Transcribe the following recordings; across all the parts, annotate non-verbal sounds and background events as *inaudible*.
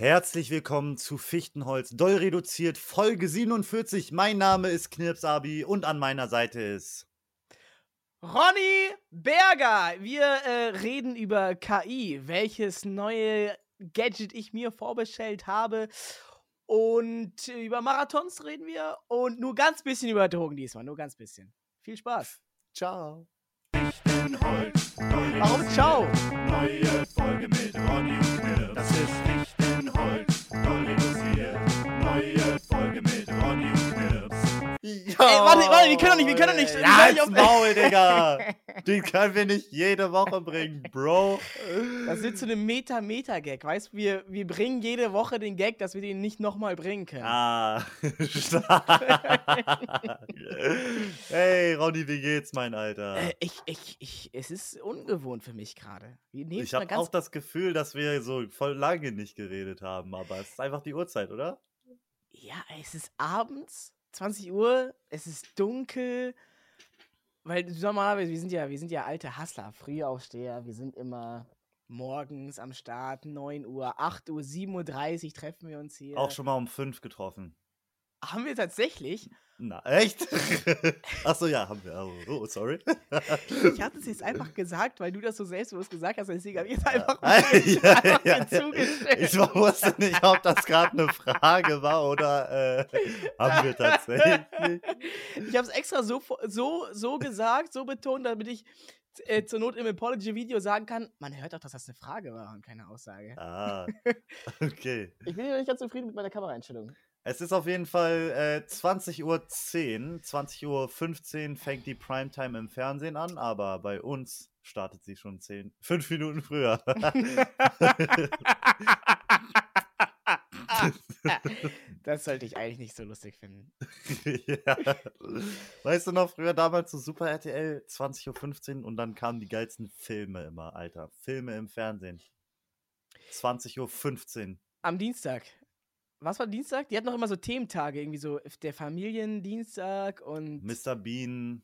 Herzlich willkommen zu Fichtenholz, doll reduziert, Folge 47. Mein Name ist Knirpsabi und an meiner Seite ist Ronny Berger. Wir äh, reden über KI, welches neue Gadget ich mir vorbestellt habe. Und über Marathons reden wir und nur ganz bisschen über Drogen diesmal, nur ganz bisschen. Viel Spaß. Ciao. Fichtenholz. Warum ciao? Neue Folge mit Ronny und Knirps. Das ist Fichtenholz. Neue Folge mit. Ey, warte, warte, wir können doch nicht, wir können doch nicht- Ja, nicht auf- Maul, Digga. *laughs* Den können wir nicht jede Woche bringen, Bro. Das wird zu einem Meta-Meta-Gag, weißt du? Wir, wir bringen jede Woche den Gag, dass wir den nicht nochmal bringen können. Ah. *laughs* Hey, Ronny, wie geht's, mein Alter? Äh, ich, ich, ich, es ist ungewohnt für mich gerade. Ich habe auch das Gefühl, dass wir so voll lange nicht geredet haben, aber es ist einfach die Uhrzeit, oder? Ja, es ist abends, 20 Uhr, es ist dunkel. Weil normalerweise, wir sind ja, wir sind ja alte Hustler, Frühaufsteher, wir sind immer morgens am Start, 9 Uhr, 8 Uhr, 7.30 Uhr treffen wir uns hier. Auch schon mal um fünf getroffen. Haben wir tatsächlich. Na, echt? *laughs* Achso, ja, haben wir. Oh, oh, sorry. Ich hatte es jetzt einfach gesagt, weil du das so selbstbewusst gesagt hast, deswegen habe ich es einfach, ja, *laughs* einfach ja, ja. Ich wusste nicht, ob das gerade eine Frage war oder äh, haben wir tatsächlich. Ich habe es extra so, so, so gesagt, so betont, damit ich äh, zur Not im Apology-Video sagen kann, man hört doch, dass das eine Frage war und keine Aussage. Ah, *laughs* okay. Ich bin ja nicht ganz zufrieden mit meiner Kameraeinstellung. Es ist auf jeden Fall äh, 20.10 Uhr. 20.15 Uhr fängt die Primetime im Fernsehen an, aber bei uns startet sie schon 10, 5 Minuten früher. *laughs* das sollte ich eigentlich nicht so lustig finden. *laughs* ja. Weißt du noch, früher damals so Super RTL, 20.15 Uhr und dann kamen die geilsten Filme immer, Alter. Filme im Fernsehen. 20.15 Uhr. Am Dienstag. Was war Dienstag? Die hatten noch immer so Thementage, irgendwie so der Familiendienstag und Mr. Bean,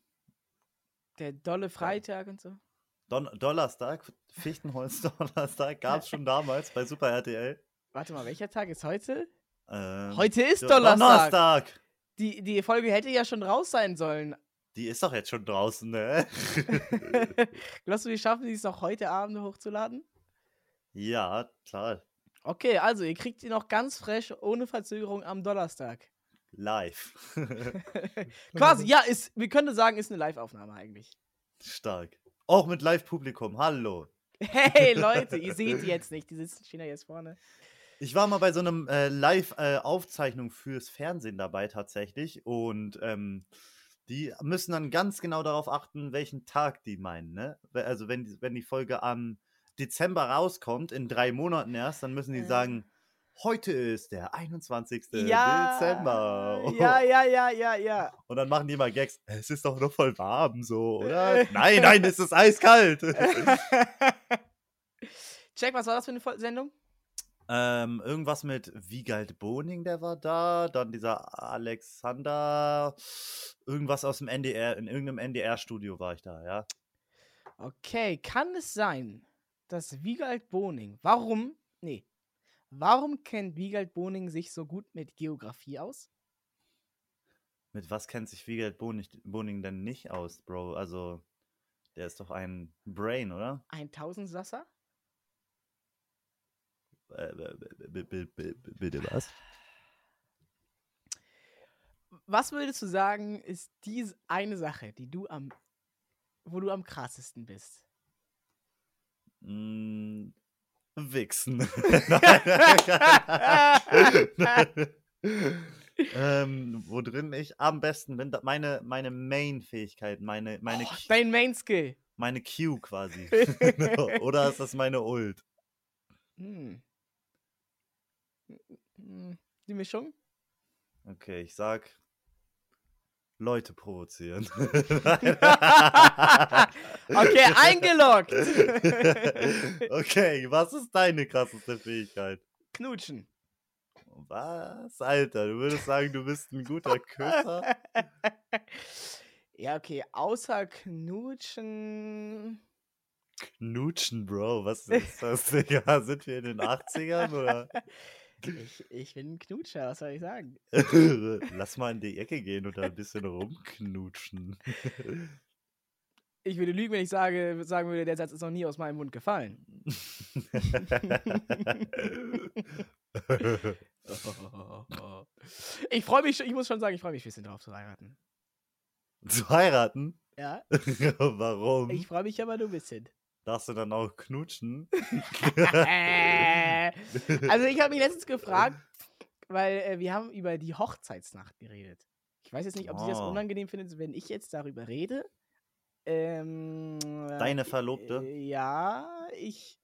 der dolle Freitag und so. Don Donnerstag, Fichtenholz *laughs* Donnerstag, gab es schon damals bei Super RTL. Warte mal, welcher Tag ist heute? Ähm, Heute ist Do- Donnerstag. Donnerstag. Die, die Folge hätte ja schon raus sein sollen. Die ist doch jetzt schon draußen, ne? *laughs* Glaubst du, wir schaffen es noch heute Abend hochzuladen? ja, klar. Okay, also ihr kriegt sie noch ganz fresh, ohne Verzögerung am Donnerstag. Live. *laughs* Quasi, ja, ist, wir können sagen, ist eine Live-Aufnahme eigentlich. Stark. Auch mit Live-Publikum. Hallo. Hey *laughs* Leute, ihr seht die jetzt nicht, die sitzen ja jetzt vorne. Ich war mal bei so einem äh, Live-Aufzeichnung fürs Fernsehen dabei tatsächlich und ähm, die müssen dann ganz genau darauf achten, welchen Tag die meinen. Ne? Also wenn die, wenn die Folge am Dezember rauskommt, in drei Monaten erst, dann müssen die Äh. sagen, heute ist der 21. Ja, Dezember. ja, *laughs* ja, ja, ja, ja. Und dann machen die mal Gags, es ist doch noch voll warm so, oder? nein, nein, es ist eiskalt. *laughs* Check, was war das für eine Sendung? Ähm, irgendwas mit Wiegald Boning, der war da. Dann dieser Alexander. Irgendwas aus dem NDR, in irgendeinem NDR-Studio war ich da, ja. Okay, kann es sein, dass Wiegald Boning, warum, nee, warum kennt Wiegald Boning sich so gut mit Geografie aus? Mit was kennt sich Wiegald Boning, Boning denn nicht aus, Bro? Also, der ist doch ein Brain, oder? Ein Tausendsasser? Äh, b- b- Bitte was? Was würdest du sagen, ist diese eine Sache, die du am, wo du am krassesten bist? Mm, Wichsen. *laughs* ähm, wo drin ich am besten bin, meine, meine Main-Fähigkeit, meine, meine, Oh, Q- dein Main Skill. meine Q quasi. *laughs* Oder ist das meine Ult? Hm. Hm, Die Mischung? Okay, ich sag Leute provozieren. *laughs* Okay, eingeloggt. *laughs* okay, was ist deine krasseste Fähigkeit? Knutschen. Was? Alter, du würdest sagen, du bist ein guter Küsser? *laughs* Ja, okay, außer Knutschen. Knutschen, Bro, was ist das, Digga? Sind wir in den 80ern oder? Ich, ich bin ein Knutscher, was soll ich sagen? *laughs* Lass mal in die Ecke gehen und da ein bisschen rumknutschen. Ich würde lügen, wenn ich sage, sagen würde, der Satz ist noch nie aus meinem Mund gefallen. *laughs* ich freue mich, schon- ich muss schon sagen, ich freue mich ein bisschen drauf zu heiraten. Zu heiraten? Ja, *laughs* Warum? ich freue mich aber nur ein bisschen. Darfst du dann auch knutschen? *laughs* Also ich habe mich letztens gefragt, weil äh, wir haben über die Hochzeitsnacht geredet. Ich weiß jetzt nicht, ob sie das Oh. unangenehm findet, wenn ich jetzt darüber rede. Ähm, Deine äh, Verlobte? Äh, ja, ich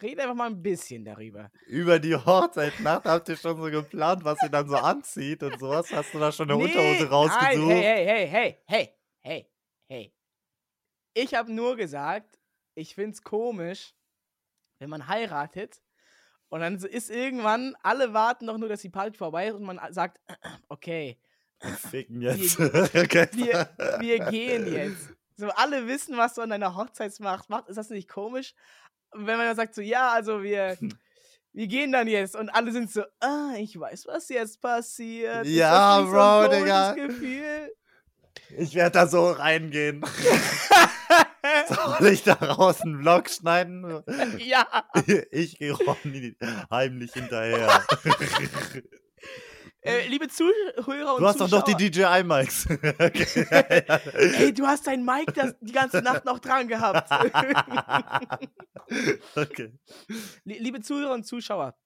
rede einfach mal ein bisschen darüber. Über die Hochzeitsnacht habt ihr schon so geplant, was sie dann so anzieht und sowas? Hast du da schon eine Unterhose Nein, rausgesucht? hey, hey, hey, hey, hey, hey, hey. Ich habe nur gesagt, ich find's komisch, wenn man heiratet und dann so ist irgendwann, alle warten doch nur, dass die Party vorbei ist und man sagt, *clears throat* okay, Ficken jetzt. Wir- *laughs* wir, wir gehen jetzt. *laughs* So, alle wissen, was du an deiner Hochzeitsnacht machst. Ist das nicht komisch? Und wenn man dann sagt so, ja, also wir, *laughs* wir gehen dann jetzt und alle sind so, ah, ich weiß, was jetzt passiert. Ja, so Bro, komisches Digga. Gefühl? Ich werde da so reingehen. *laughs* Soll ich daraus einen Vlog schneiden? *laughs* ja. Ich gehe Ronny heimlich hinterher. *laughs* Äh, liebe Zuhörer und Du hast doch noch die Zuschauer, DJI-Mics. Ey, du hast dein Mic das, die ganze Nacht noch dran gehabt. okay. Lie- Liebe Zuhörer und Zuschauer,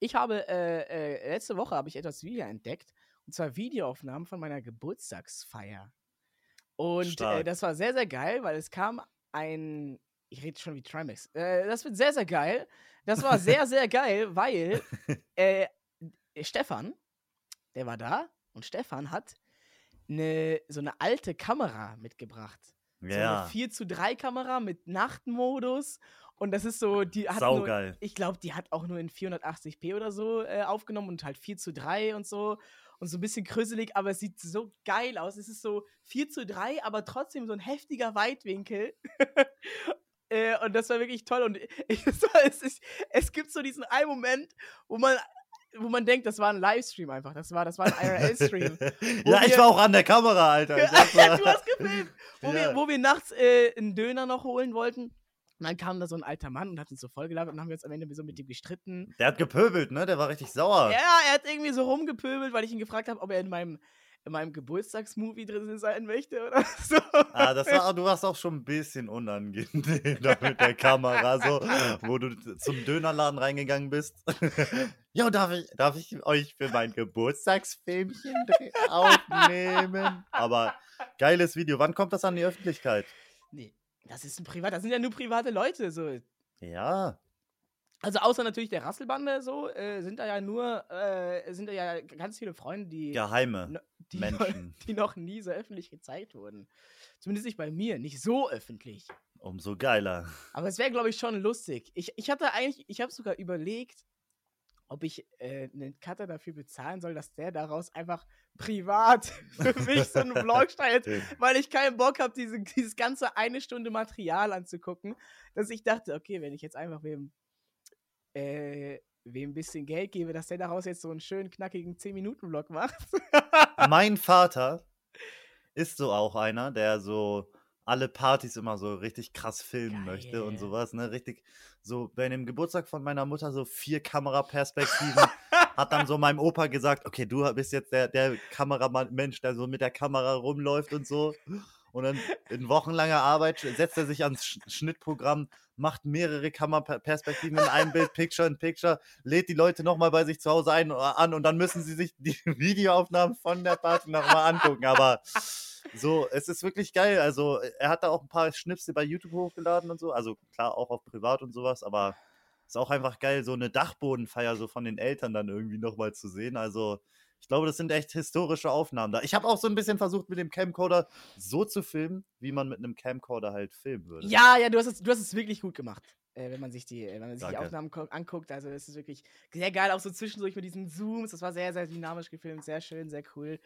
ich habe äh, äh, letzte Woche habe ich etwas wieder entdeckt und zwar Videoaufnahmen von meiner Geburtstagsfeier. Und äh, das war sehr sehr geil, weil es kam ein ich rede schon wie Trimax. Äh, das wird sehr sehr geil. Das war *laughs* sehr sehr geil, weil äh, Stefan, der war da und Stefan hat eine, so eine alte Kamera mitgebracht. So Ja, eine 4 zu 3 Kamera mit Nachtmodus. Und das ist so, die hat nur, saugeil. ich glaube, die hat auch nur in 480p oder so äh, aufgenommen und halt 4 zu 3 und so. Und so ein bisschen krüsselig, aber es sieht so geil aus. Es ist so 4 zu 3, aber trotzdem so ein heftiger Weitwinkel. *laughs* äh, und das war wirklich toll. Und *laughs* ich, es, ist, es gibt so diesen einen Moment, wo man, wo man denkt, das war ein Livestream einfach. Das war, das war ein IRL-Stream. *laughs* ja, ich war auch an der Kamera, Alter. Du hast gefilmt. Wo, Ja. wir, wo wir nachts äh, einen Döner noch holen wollten. Und dann kam da so ein alter Mann und hat uns so vollgelabert und haben wir uns am Ende so mit ihm gestritten. Der hat gepöbelt, ne? Der war richtig sauer. Ja, er hat irgendwie so rumgepöbelt, weil ich ihn gefragt habe, ob er in meinem, in meinem Geburtstagsmovie drin sein möchte oder *laughs* so. Ah, das war, du warst auch schon ein bisschen unangenehm da mit der Kamera, so, wo du zum Dönerladen reingegangen bist. *laughs* Jo, darf ich, darf ich euch für mein Geburtstagsfilmchen aufnehmen? Aber geiles Video. Wann kommt das an die Öffentlichkeit? nee, das ist ein Privat, das sind ja nur private Leute. So. Ja, Also außer natürlich der Rasselbande so, äh, sind da ja nur, äh, sind da ja ganz viele Freunde, die, geheime die, Menschen. *laughs* die noch nie so öffentlich gezeigt wurden. Zumindest nicht bei mir, nicht so öffentlich. Umso geiler. Aber es wäre, glaube ich, schon lustig. Ich, ich hatte eigentlich, ich habe sogar überlegt, ob ich äh, einen Cutter dafür bezahlen soll, dass der daraus einfach privat *laughs* für mich so einen Vlog schneidet, weil ich keinen Bock habe, diese, dieses ganze eine Stunde Material anzugucken, dass ich dachte, okay, wenn ich jetzt einfach wem, äh, wem ein bisschen Geld gebe, dass der daraus jetzt so einen schönen, knackigen 10-Minuten-Vlog macht. Mein Vater ist so auch einer, der so alle Partys immer so richtig krass filmen möchte und Geil. sowas, ne? Richtig so bei dem Geburtstag von meiner Mutter so vier Kameraperspektiven *laughs* hat dann so meinem Opa gesagt, okay, du bist jetzt der, der Kameramann-Mensch, der so mit der Kamera rumläuft und so. Und dann in wochenlanger Arbeit setzt er sich ans Sch Schnittprogramm, macht mehrere Kameraperspektiven in einem Bild, Picture in Picture, lädt die Leute nochmal bei sich zu Hause ein, an und dann müssen sie sich die *laughs* Videoaufnahmen von der Party nochmal angucken. Aber so, es ist wirklich geil. Also, er hat da auch ein paar Schnipsel bei YouTube hochgeladen und so. Also, klar, auch auf privat und sowas, aber ist auch einfach geil, so eine Dachbodenfeier so von den Eltern dann irgendwie nochmal zu sehen. Also, ich glaube, das sind echt historische Aufnahmen da. Ich habe auch so ein bisschen versucht, mit dem Camcorder so zu filmen, wie man mit einem Camcorder halt filmen würde. Ja, ja, du hast es, du hast es wirklich gut gemacht. Äh, wenn man sich die, äh, wenn man sich die. Aufnahmen anguckt, also es ist wirklich sehr geil, auch so zwischendurch mit diesen Zooms. Das war sehr, sehr dynamisch gefilmt, sehr schön, sehr cool.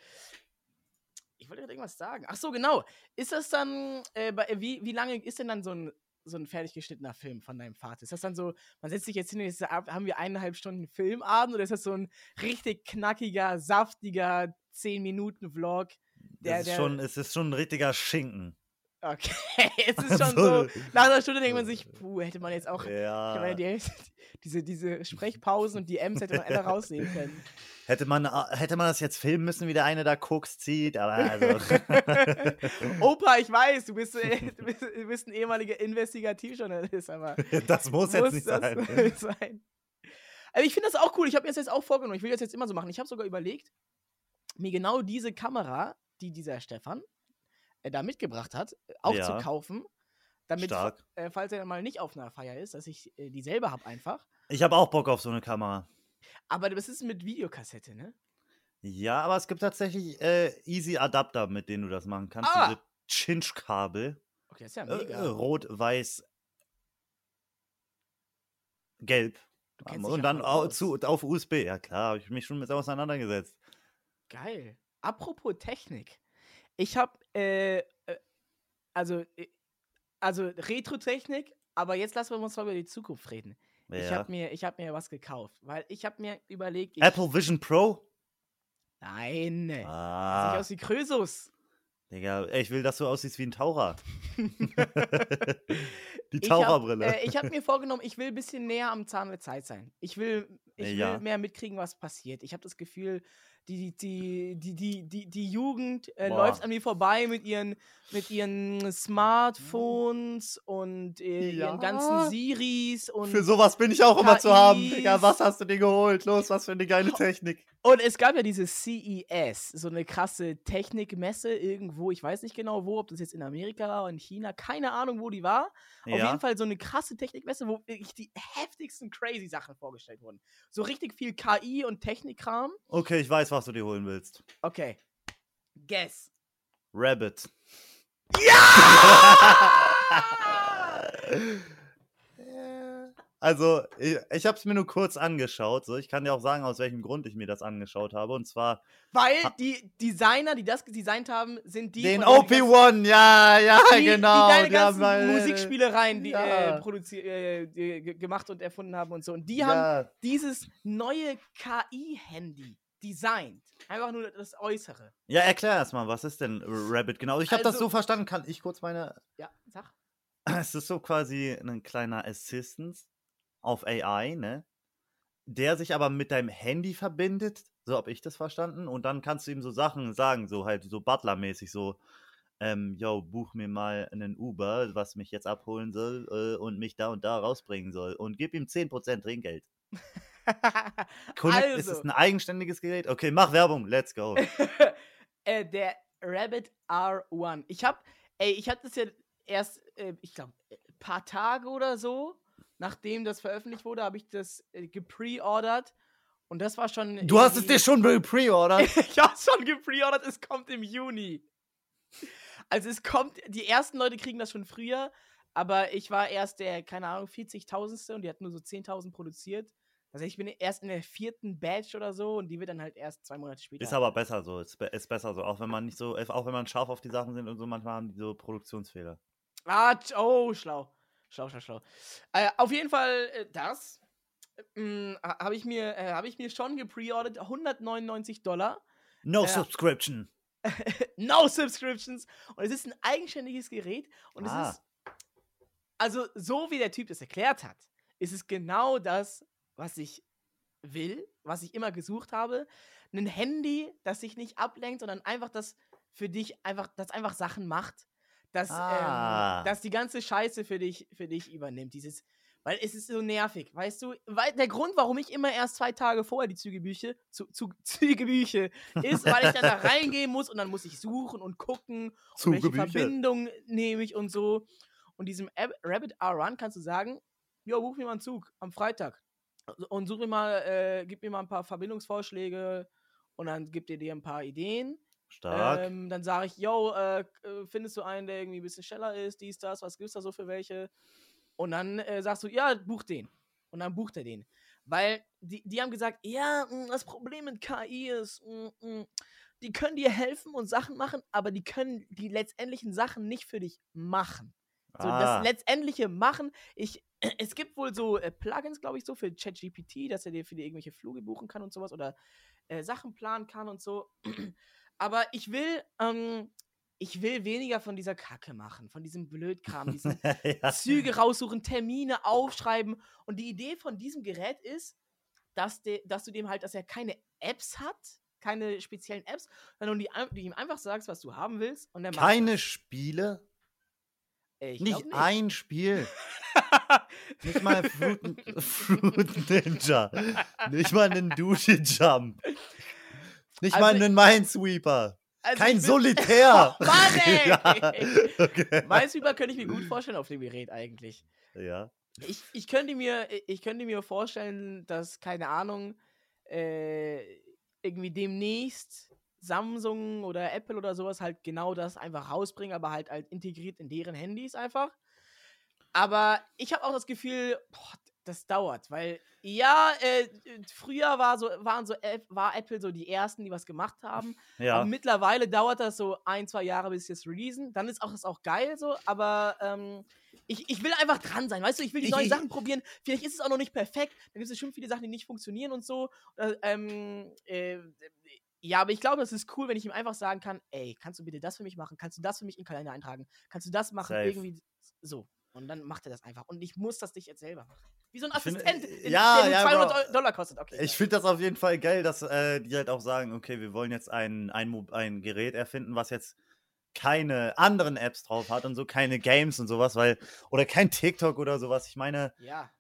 Ich wollte gerade irgendwas sagen. Ach so, genau. Ist das dann, äh, wie, wie lange ist denn dann so ein so ein fertig geschnittener Film von deinem Vater? Ist das dann so, man setzt sich jetzt hin und jetzt haben wir eineinhalb Stunden Filmabend oder ist das so ein richtig knackiger, saftiger 10-Minuten-Vlog? Der, ist schon, es ist schon ein richtiger Schinken. Okay, *laughs* es ist *laughs* schon so, nach einer Stunde denkt man sich, puh, hätte man jetzt auch ja. die, diese, diese Sprechpausen und die M's hätte man alle rausnehmen können. *laughs* Hätte man, äh, hätte man das jetzt filmen müssen, wie der eine da Koks zieht, aber also. *laughs* Opa, ich weiß, du bist, *laughs* äh, du bist, du bist ein ehemaliger Investigativjournalist, aber. das muss, muss jetzt nicht sein. sein. Aber ich finde das auch cool. Ich habe mir das jetzt auch vorgenommen. Ich will das jetzt immer so machen. Ich habe sogar überlegt, mir genau diese Kamera, die dieser Stefan äh, da mitgebracht hat, auch ja. zu kaufen. Damit, äh, falls er mal nicht auf einer Feier ist, dass ich äh, die selber habe einfach. Ich habe auch Bock auf so eine Kamera. Aber das ist mit Videokassette, ne? Ja, aber es gibt tatsächlich äh, easy Adapter, mit denen du das machen kannst. Ah. Diese Chinch-Kabel. Okay, das ist ja äh, mega. Äh, rot, weiß, gelb. Und dann zu, auf USB. Ja, klar, habe ich mich schon mit auseinandergesetzt. Geil. Apropos Technik. Ich habe, äh, äh, also, also Retro-Technik, aber jetzt lassen wir uns mal über die Zukunft reden. Ja. Ich habe mir, hab mir was gekauft, weil ich habe mir überlegt. Apple Vision Pro? Nein. Ah. Sieht aus wie Krösus. Digga, ich will, dass du aussiehst wie ein Taucher. *laughs* die Taucherbrille. Ich habe äh, hab mir vorgenommen, ich will ein bisschen näher am Zahn der Zeit sein. Ich will, ich ja. will mehr mitkriegen, was passiert. Ich habe das Gefühl, die, die, die, die, die, die Jugend äh, läuft an mir vorbei mit ihren, mit ihren Smartphones und äh, ja. ihren ganzen Siris und. Für sowas bin ich auch KIs. immer zu haben. Digga, was hast du dir geholt? Los, was für eine geile Technik. Und es gab ja diese CES, so eine krasse Technikmesse irgendwo, ich weiß nicht genau wo, ob das jetzt in Amerika war oder in China, keine Ahnung, wo die war. Ja. Auf jeden Fall so eine krasse Technikmesse, wo wirklich die heftigsten crazy Sachen vorgestellt wurden. So richtig viel KI und Technikkram. Okay, ich weiß, was du dir holen willst. Okay. Guess. Rabbit. Ja! *laughs* Also, ich, ich habe es mir nur kurz angeschaut. So. Ich kann dir auch sagen, aus welchem Grund ich mir das angeschaut habe. Und zwar. Weil die Designer, die das designt haben, sind die. Den OP1, ja, ja, die, genau. Die deine ganzen die Musikspielereien die, ja. äh, äh, gemacht und erfunden haben und so. Und die ja. haben dieses neue KI-Handy designt. Einfach nur das Äußere. Ja, erklär erstmal, was ist denn Rabbit genau? Ich habe also, das so verstanden. Kann ich kurz meine. Ja, sag. *clears throat* Es ist so quasi ein kleiner Assistant, auf AI, ne? Der sich aber mit deinem Handy verbindet, so habe ich das verstanden. Und dann kannst du ihm so Sachen sagen, so halt so Butler-mäßig, so, ähm, yo, buch mir mal einen Uber, was mich jetzt abholen soll äh, und mich da und da rausbringen soll. Und gib ihm 10% Trinkgeld. *laughs* Connect, also. *laughs* Ist es ein eigenständiges Gerät? Okay, mach Werbung, let's go. *laughs* äh, der Rabbit R1. Ich hab, ey, ich hatte das ja erst, äh, ich glaube, ein äh, paar Tage oder so nachdem das veröffentlicht wurde, habe ich das äh, gepreordert. Und das war schon. Du hast es dir schon gepreordert? ich habe es *laughs* schon gepreordert, es kommt im Juni. Also es kommt, die ersten Leute kriegen das schon früher, aber ich war erst der, keine Ahnung, 40.000. und die hatten nur so 10.000 produziert. Also ich bin erst in der vierten Batch oder so und die wird dann halt erst zwei Monate später. Ist aber besser so, ist, ist besser so. Auch wenn man nicht so, auch wenn man scharf auf die Sachen sind und so, manchmal haben die so Produktionsfehler. Ah, oh, schlau. Schlau, schlau, schlau. Äh, auf jeden Fall äh, das. Hm, habe ich, mir, äh, hab ich mir schon gepreordert. 199 Dollar. No äh, subscription. *laughs* no subscriptions. Und es ist ein eigenständiges Gerät. Und ah. es ist. Also, so wie der Typ das erklärt hat, ist es genau das, was ich will, was ich immer gesucht habe. Ein Handy, das sich nicht ablenkt, sondern einfach das für dich einfach, das einfach Sachen macht dass, ähm, ah. ähm, dass die ganze Scheiße für dich, für dich übernimmt. Dieses, weil es ist so nervig, weißt du? Weil der Grund, warum ich immer erst zwei Tage vorher die Zügebüche, zu, zu, *laughs* Zügebüche, ist, weil ich dann da reingehen muss und dann muss ich suchen und gucken, und welche Verbindung nehme ich und so. Und diesem Ab Rabbit R-Run kannst du sagen, jo, buch mir mal einen Zug am Freitag und such mir mal, äh, gib mir mal ein paar Verbindungsvorschläge und dann gibt dir dir ein paar Ideen Stark. Ähm, dann sage ich, yo, äh, findest du einen, der irgendwie ein bisschen schneller ist, dies, das, was gibt's da so für welche? Und dann äh, sagst du, ja, buch den. Und dann bucht er den. Weil die, die haben gesagt, ja, mh, mm, das Problem mit KI ist, mh, mh, mm, die können dir helfen und Sachen machen, aber die können die letztendlichen Sachen nicht für dich machen. So Ah. das letztendliche Machen. Ich, es gibt wohl so äh, Plugins, glaube ich, so für ChatGPT, dass er dir für dir irgendwelche Flüge buchen kann und sowas oder äh, Sachen planen kann und so. *clears throat* Aber ich will, ähm, ich will weniger von dieser Kacke machen, von diesem Blödkram, *laughs* diesen ja. Züge raussuchen, Termine aufschreiben. Und die Idee von diesem Gerät ist, dass, de, dass du dem halt, dass er keine Apps hat, keine speziellen Apps, sondern die, du ihm einfach sagst, was du haben willst und er macht Keine das. Spiele? Ich Nicht, glaub ein Spiel. *laughs* Nicht mal Fruit, *laughs* Fruit Ninja. Nicht mal einen Dusche-Jump. Nicht Also mal einen Minesweeper. Also Kein Solitär. *laughs* Oh, Mann, ey! ja, okay. Minesweeper könnte ich mir gut vorstellen auf dem Gerät eigentlich. ja. Ich, ich, könnte mir, ich könnte mir vorstellen, dass, keine Ahnung, äh, irgendwie demnächst Samsung oder Apple oder sowas halt genau das einfach rausbringen, aber halt, halt integriert in deren Handys einfach. Aber ich habe auch das Gefühl, boah, das dauert, weil ja, äh, früher war so, waren so, war Apple so die ersten, die was gemacht haben. *laughs* Ja. Aber mittlerweile dauert das so ein, zwei Jahre, bis sie es releasen. Dann ist auch das auch geil so, aber ähm, ich, ich will einfach dran sein, weißt du, ich will die Ich- neuen ich- Sachen probieren. Vielleicht ist es auch noch nicht perfekt, dann gibt es bestimmt viele Sachen, die nicht funktionieren und so. Äh, ähm, äh, ja, aber ich glaube, es ist cool, wenn ich ihm einfach sagen kann, ey, kannst du bitte das für mich machen? Kannst du das für mich in den Kalender eintragen? Kannst du das machen? Safe. Irgendwie so. Und dann macht er das einfach. Und ich muss das nicht jetzt selber machen. Wie so ein Assistent, äh, den- ja, der ja, 200 Bro. Dol- Dollar kostet. Okay. Ich finde das auf jeden Fall geil, dass äh, die halt auch sagen, okay, wir wollen jetzt ein, ein, ein Gerät erfinden, was jetzt keine anderen Apps drauf hat und so, keine Games und sowas, weil, oder kein TikTok oder sowas. Ich meine, ja.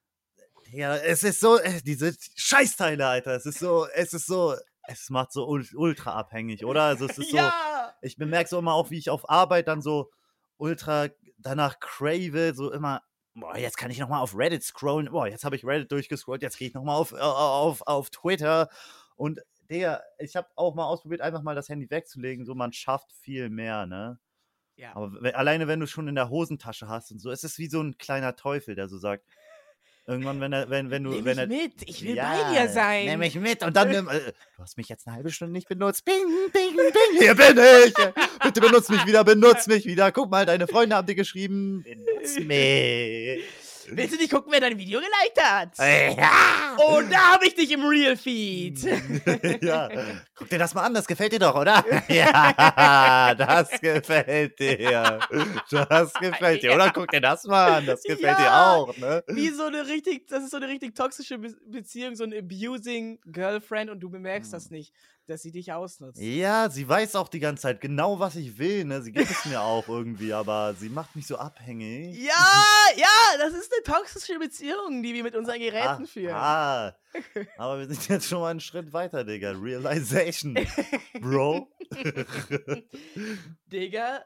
ja, es ist so, äh, diese Scheißteile, Alter, es ist so, es ist so, es macht so ul- ultra abhängig, oder? Also es ist *laughs* so, ja! ich bemerke so immer auch, wie ich auf Arbeit dann so ultra danach crave, so immer, boah, jetzt kann ich nochmal auf Reddit scrollen, boah, jetzt habe ich Reddit durchgescrollt, jetzt gehe ich nochmal auf, auf, auf Twitter und der, ich habe auch mal ausprobiert, einfach mal das Handy wegzulegen, so man schafft viel mehr, ne? Ja. Aber alleine, wenn du schon in der Hosentasche hast und so, es ist wie so ein kleiner Teufel, der so sagt, irgendwann, wenn er, wenn, wenn du, Nimm wenn mich er, mit, ich will ja, bei dir sein. Nimm mich mit und dann nimm, äh, du hast mich jetzt eine halbe Stunde nicht benutzt. Bing, bing, bing, *laughs* hier bin ich. Bitte benutz mich wieder, benutz mich wieder. Guck mal, deine Freunde haben dir geschrieben, benutz *laughs* mich. Willst du nicht gucken, wer dein Video geliked hat? Ja. Oh, da habe ich dich im Real Feed. *laughs* ja. Guck dir das mal an, das gefällt dir doch, oder? *laughs* Ja, das gefällt dir. Das gefällt dir, oder? Guck dir das mal an, das gefällt dir Ja. auch, ne? Wie so eine richtig, das ist so eine richtig toxische Be Beziehung, so ein abusing Girlfriend und du bemerkst das nicht, dass sie dich ausnutzt. Ja, sie weiß auch die ganze Zeit genau, was ich will, ne? Sie gibt es mir auch irgendwie, aber sie macht mich so abhängig. Ja, *laughs* ja, das ist eine toxische Beziehung, die wir mit unseren Geräten Ah, führen. Ah, *laughs* aber wir sind jetzt schon mal einen Schritt weiter, Digga. Realization, Bro. *laughs* Digga.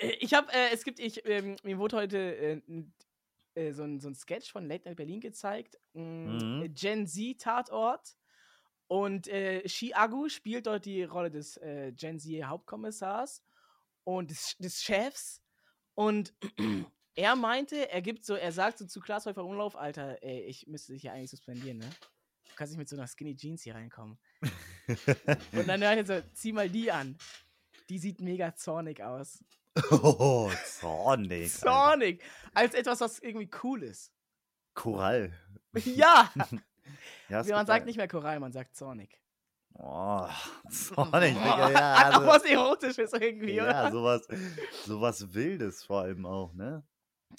Äh, Ich habe, äh, es gibt, ich, ähm, mir wurde heute äh, n- äh, so, ein, so ein Sketch von Late Night Berlin gezeigt. Mm, Mhm. Gen Z Tatort. Und äh, Shi Agu spielt dort die Rolle des äh, Gen Z Hauptkommissars und des, des Chefs. Und *clears throat* er meinte, er gibt so, er sagt so zu Klaas Häufer Umlauf, Alter, ey, ich müsste dich ja eigentlich suspendieren, ne? Du kannst nicht mit so einer Skinny Jeans hier reinkommen. *laughs* Und dann hört er so, zieh mal die an. Die sieht mega zornig aus. Oh, zornig. *laughs* Alter. Zornig! Als etwas, was irgendwie cool ist. Korall. *laughs* ja! *laughs* Ja, man sagt nicht mehr Korall, man sagt zornig. Oh, zornig, Digga. Ja, also, was Erotisches irgendwie, ja oder? sowas, sowas Wildes vor allem auch, ne?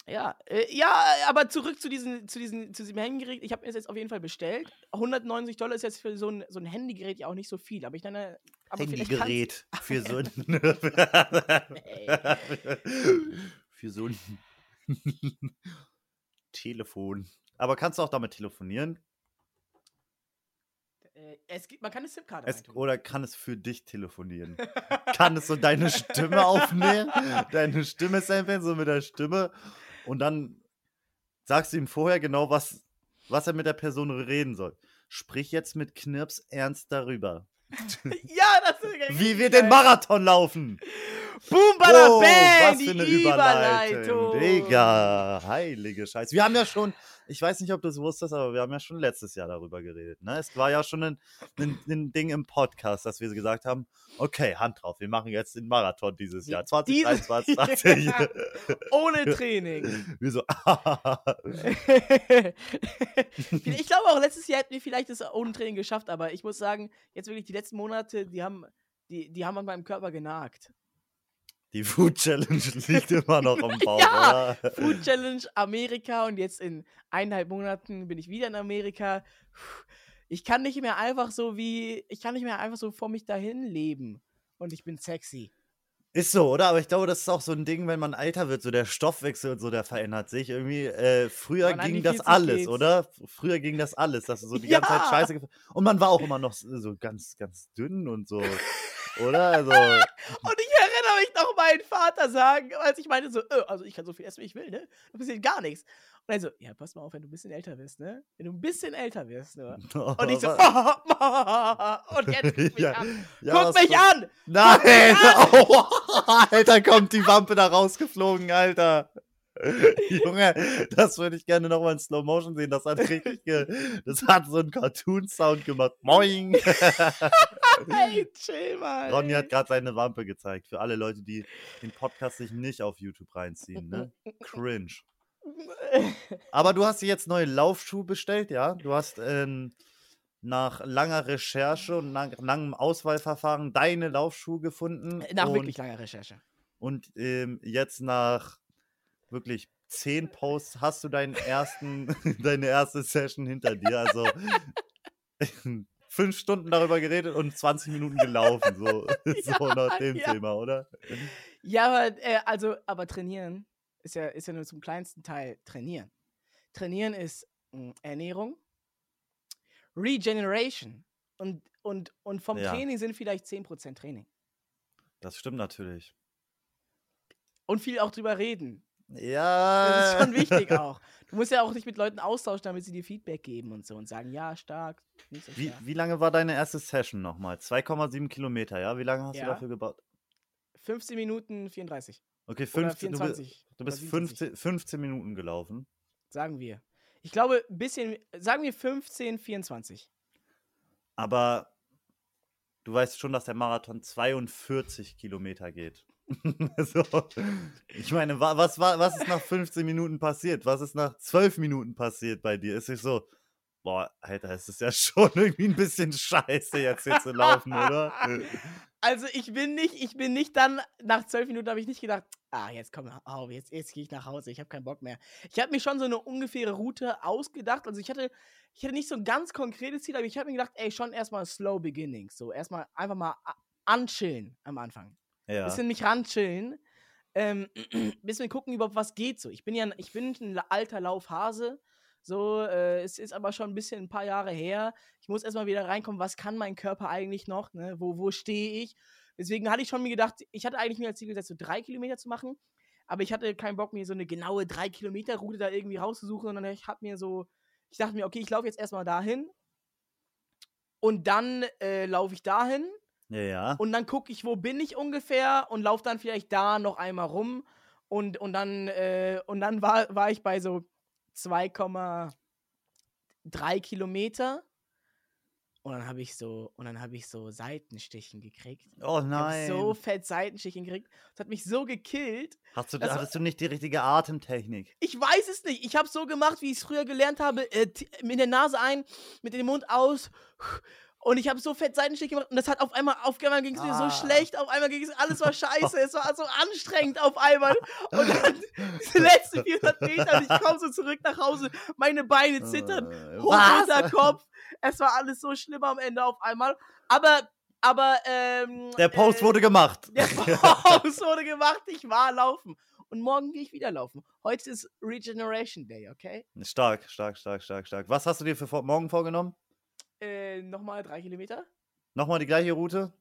Ja, äh, ja, aber zurück zu, diesen, zu, diesen, zu diesem Handygerät. Ich habe mir das jetzt auf jeden Fall bestellt. 190 Dollar ist jetzt für so ein, so ein Handygerät ja auch nicht so viel. Aber ich meine, aber Handygerät *laughs* für so ein. *laughs* *laughs* für so ein Telefon. Aber kannst du auch damit telefonieren? Äh, es gibt, man kann eine SIM-Karte Es, oder kann es für dich telefonieren? kann es so deine Stimme aufnehmen? Deine Stimme samplen, so mit der Stimme. Und dann sagst du ihm vorher genau, was, was er mit der Person reden soll. Sprich jetzt mit Knirps ernst darüber. *laughs* ja, das ist Wie wir den. Marathon laufen. Boom, bada, Oh, bang, was die für eine Überleitung. Überleitung. Digga, heilige Scheiße. Wir haben ja schon, ich weiß nicht, ob du es wusstest, aber wir haben ja schon letztes Jahr darüber geredet. Ne? Es war ja schon ein, ein, ein Ding im Podcast, dass wir gesagt haben, okay, Hand drauf, wir machen jetzt den Marathon dieses Jahr. Dieses- *laughs* 2023. Ohne Training. *laughs* wir so, *laughs* ich glaube auch, letztes Jahr hätten wir vielleicht das ohne Training geschafft, aber ich muss sagen, jetzt wirklich die letzten Monate, die haben, die, die haben an meinem Körper genagt. Die Food Challenge *laughs* liegt immer noch am Bauch, Ja, oder? Food Challenge Amerika und jetzt in eineinhalb Monaten bin ich wieder in Amerika. Ich kann nicht mehr einfach so wie, ich kann nicht mehr einfach so vor mich dahin leben. Und ich bin sexy. Ist so, oder? Aber ich glaube, das ist auch so ein Ding, wenn man älter wird, so der Stoffwechsel und so, der verändert sich. Irgendwie, äh, früher die ging das 40 alles, geht. oder? Früher ging das alles, dass du so die *laughs* ganze Zeit Ja. Scheiße Und man war auch immer noch so ganz, ganz dünn und so, *laughs* oder? Also, Und ich mich noch meinen Vater sagen, als ich meinte so, äh, also ich kann so viel essen, wie ich will, ne? Da passiert gar nichts. Und er so, ja, pass mal auf, wenn du ein bisschen älter wirst, ne? Wenn du ein bisschen älter wirst, nur. *laughs* Und ich so, *laughs* und jetzt guck *laughs* mich Ja, an. ja, guck mich an! Nein! Oh, Alter, kommt die Wampe da rausgeflogen, Alter. *laughs* Junge, das würde ich gerne nochmal in Slow Motion sehen. Das hat richtig, ge *laughs* das hat so einen Cartoon-Sound gemacht. Moing! *laughs* Hey, chill mal. Ronny hat gerade seine Wampe gezeigt. Für alle Leute, die den Podcast sich nicht auf YouTube reinziehen, ne? Cringe. Aber du hast dir jetzt neue Laufschuhe bestellt, ja? Du hast ähm, nach langer Recherche und nach langem Auswahlverfahren deine Laufschuhe gefunden. Nach und, wirklich langer Recherche. Und ähm, jetzt nach wirklich zehn Posts hast du deinen ersten, *laughs* deine erste Session hinter dir. Also *laughs* fünf Stunden darüber geredet und 20 Minuten gelaufen. So, *laughs* so Ja, nach dem ja. Thema, oder? Ja, aber, äh, also, aber trainieren ist ja, ist ja nur zum kleinsten Teil trainieren. Trainieren ist mh, Ernährung, Regeneration und, und, und vom Ja. Training sind vielleicht 10% Training. Das stimmt natürlich. Und viel auch drüber reden. Ja. Das ist schon *laughs* wichtig auch. Du musst ja auch dich mit Leuten austauschen, damit sie dir Feedback geben und so und sagen, ja, stark, nicht so Wie, stark. wie lange war deine erste Session nochmal? 2,7 Kilometer, ja? Wie lange hast Ja. du dafür gebaut? 15 Minuten 34. Okay, Oder 15, du, bi- 24. du bist 27, 15, 15 Minuten gelaufen. Sagen wir. Ich glaube, ein bisschen, sagen wir 15, 24. Aber du weißt schon, dass der Marathon 42 Kilometer geht. *laughs* so, ich meine, wa- was, war, was ist nach 15 Minuten passiert? Was ist nach 12 Minuten passiert bei dir? Ist es so, boah, Alter, es ist ja *laughs* schon irgendwie ein bisschen scheiße, jetzt hier zu laufen, oder? Also ich bin nicht, ich bin nicht dann, nach zwölf Minuten habe ich nicht gedacht, ah, jetzt komm, hau, jetzt, jetzt gehe ich nach Hause, ich habe keinen Bock mehr. Ich habe mir schon so eine ungefähre Route ausgedacht. Also ich hatte, ich hatte nicht so ein ganz konkretes Ziel, aber ich habe mir gedacht, ey, schon erstmal slow beginnings. So, erstmal einfach mal anchillen am Anfang. Ja. Bisschen mich ranchillen. Ähm, *clears throat* bisschen gucken, überhaupt was geht so. Ich bin ja, ich bin ein alter Laufhase. So, äh, es ist aber schon ein bisschen ein paar Jahre her. Ich muss erstmal wieder reinkommen, was kann mein Körper eigentlich noch, ne? Wo, wo stehe ich? Deswegen hatte ich schon mir gedacht, ich hatte eigentlich mir als Ziel gesetzt, so drei Kilometer zu machen. Aber ich hatte keinen Bock, mir so eine genaue drei Kilometer Route da irgendwie rauszusuchen, sondern ich habe mir so, ich dachte mir, okay, ich laufe jetzt erstmal dahin. Und dann äh, laufe ich dahin ja, ja. und dann gucke ich, wo bin ich ungefähr und laufe dann vielleicht da noch einmal rum und, und dann, äh, und dann war, war ich bei so 2,3 Kilometer und dann habe ich so und dann habe ich so Seitenstichen gekriegt. Oh Ich nein. so fett Seitenstichen gekriegt. Das hat mich so gekillt. Hast du, war- hattest du nicht die richtige Atemtechnik? Ich weiß es nicht. Ich habe so gemacht, wie ich es früher gelernt habe. Äh, mit der Nase ein, mit dem Mund aus. Und ich habe so fett Seitenstich gemacht und das hat auf einmal, auf einmal ging es mir Ah. so schlecht, auf einmal ging es, alles war scheiße, es war so anstrengend auf einmal. Und dann *laughs* diese letzten 400 Meter und ich komme so zurück nach Hause, meine Beine zittern, Äh, hoch unter Kopf. Es war alles so schlimm am Ende auf einmal. Aber, aber, ähm. Der Post äh, wurde gemacht. der *laughs* Post wurde gemacht, ich war laufen. Und morgen gehe ich wieder laufen. Heute ist Regeneration Day, okay? Stark, stark, stark, stark, stark. Was hast du dir für morgen vorgenommen? Äh, nochmal drei Kilometer? Nochmal die gleiche Route?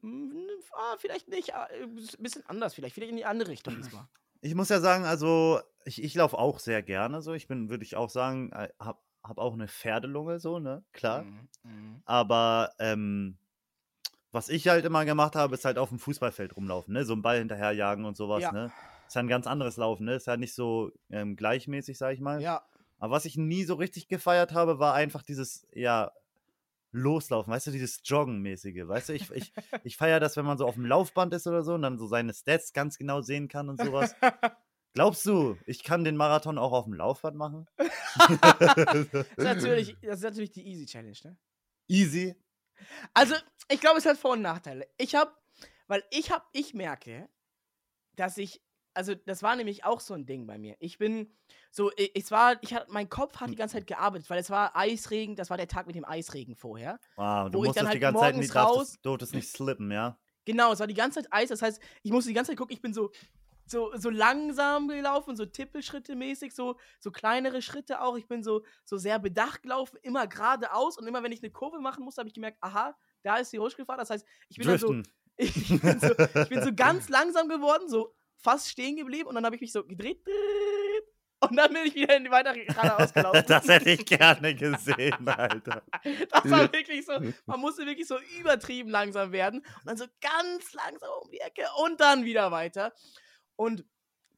Hm, ah, vielleicht nicht. ah, äh, Ein bisschen anders, vielleicht. Vielleicht in die andere Richtung *laughs* diesmal. Ich muss ja sagen, also ich, ich laufe auch sehr gerne so. Ich bin, würde ich auch sagen, äh, hab, hab auch eine Pferdelunge so, ne? Klar. Mhm, mhm. Aber ähm, was ich halt immer gemacht habe, ist halt auf dem Fußballfeld rumlaufen, ne? So einen Ball hinterherjagen und sowas, Ja. ne? Ist ja ein ganz anderes Laufen, ne? Ist ja nicht so ähm, gleichmäßig, sag ich mal. Ja. Aber was ich nie so richtig gefeiert habe, war einfach dieses, ja, Loslaufen, weißt du, dieses Joggen-mäßige, weißt du, ich, ich, ich feiere das, wenn man so auf dem Laufband ist oder so und dann so seine Stats ganz genau sehen kann und sowas. Glaubst du, ich kann den Marathon auch auf dem Laufband machen? Das ist natürlich, das ist natürlich die Easy Challenge, ne? Easy. Also, ich glaube, es hat Vor- und Nachteile. Ich habe, weil ich habe, ich merke, dass ich, also das war nämlich auch so ein Ding bei mir. Ich bin so, ich, es war, ich hatte, mein Kopf hat die ganze Zeit gearbeitet, weil es war Eisregen, das war der Tag mit dem Eisregen vorher. Ah, du musstest dann die halt ganze Zeit nicht, raus- durftest nicht slippen, ja? Genau, es war die ganze Zeit Eis, das heißt, ich musste die ganze Zeit gucken, ich bin so, so, so langsam gelaufen, so Tippelschritte mäßig, so, so kleinere Schritte auch. Ich bin so, so sehr bedacht gelaufen, immer geradeaus und immer wenn ich eine Kurve machen musste, habe ich gemerkt, aha, da ist die Rutschgefahr. Das heißt, *laughs* ich bin so, ich bin so, ich bin so ganz langsam geworden, so fast stehen geblieben und dann habe ich mich so gedreht und dann bin ich wieder in die weiter geradeaus gelaufen. das hätte ich gerne gesehen, Alter. Das war wirklich so, man musste wirklich so übertrieben langsam werden und dann so ganz langsam um die Ecke und dann wieder weiter. Und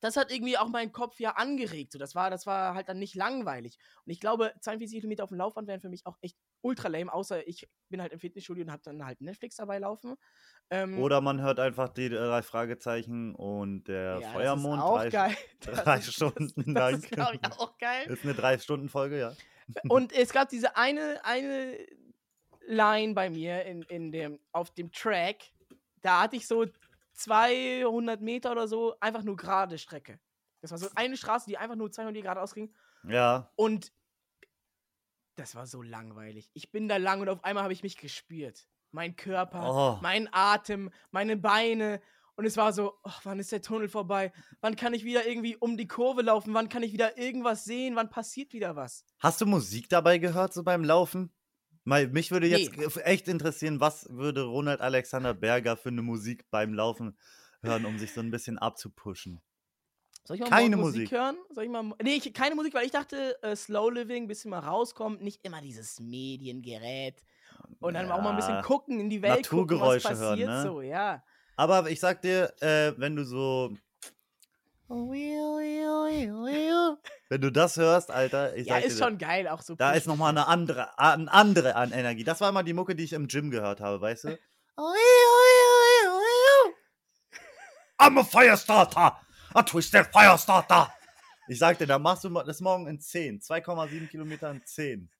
das hat irgendwie auch meinen Kopf ja angeregt. So, das, war, das war halt dann nicht langweilig. Und ich glaube, 42 Kilometer auf dem Laufband wären für mich auch echt ultra lame, außer ich bin halt im Fitnessstudio und habe dann halt Netflix dabei laufen. Ähm, Oder man hört einfach die drei Fragezeichen und der ja, Feuermond. Das ist auch drei, geil. *laughs* Das drei ist- Stunden das, lang. Das ist, glaube ich, auch geil. Ist eine Drei-Stunden-Folge, ja. Und es gab diese eine, eine Line bei mir in, in dem, auf dem Track. Da hatte ich so 200 Meter oder so einfach nur gerade Strecke. Das war so eine Straße, die einfach nur 200 Meter geradeaus ging. Ja. Und das war so langweilig. Ich bin da lang und auf einmal habe ich mich gespürt. Mein Körper, Oh. mein Atem, meine Beine. Und es war so, oh, wann ist der Tunnel vorbei? Wann kann ich wieder irgendwie um die Kurve laufen? Wann kann ich wieder irgendwas sehen? Wann passiert wieder was? Hast du Musik dabei gehört, so beim Laufen? Mal, mich würde jetzt Nee. echt interessieren, was würde Ronald Alexander Berger für eine Musik beim Laufen hören, um sich so ein bisschen abzupushen? Soll ich mal Keine Musik, Musik. hören? Soll ich mal. Nee, ich, keine Musik, weil ich dachte, äh, Slow Living, bisschen mal rauskommt, nicht immer dieses Mediengerät. Und dann auch mal ein bisschen gucken in die Welt, gucken, was Naturgeräusche hören, passiert. ne? So, ja. Aber ich sag dir, äh, wenn du so. Wenn du das hörst, Alter, ich Ja, sag dir, ist schon geil, auch so. da ist nochmal eine andere, eine andere an Energie. Das war immer die Mucke, die ich im Gym gehört habe, weißt du? *laughs* I'm a Firestarter! A Twisted Firestarter! Ich sagte, da machst du das morgen in 10. 2,7 Kilometer in 10.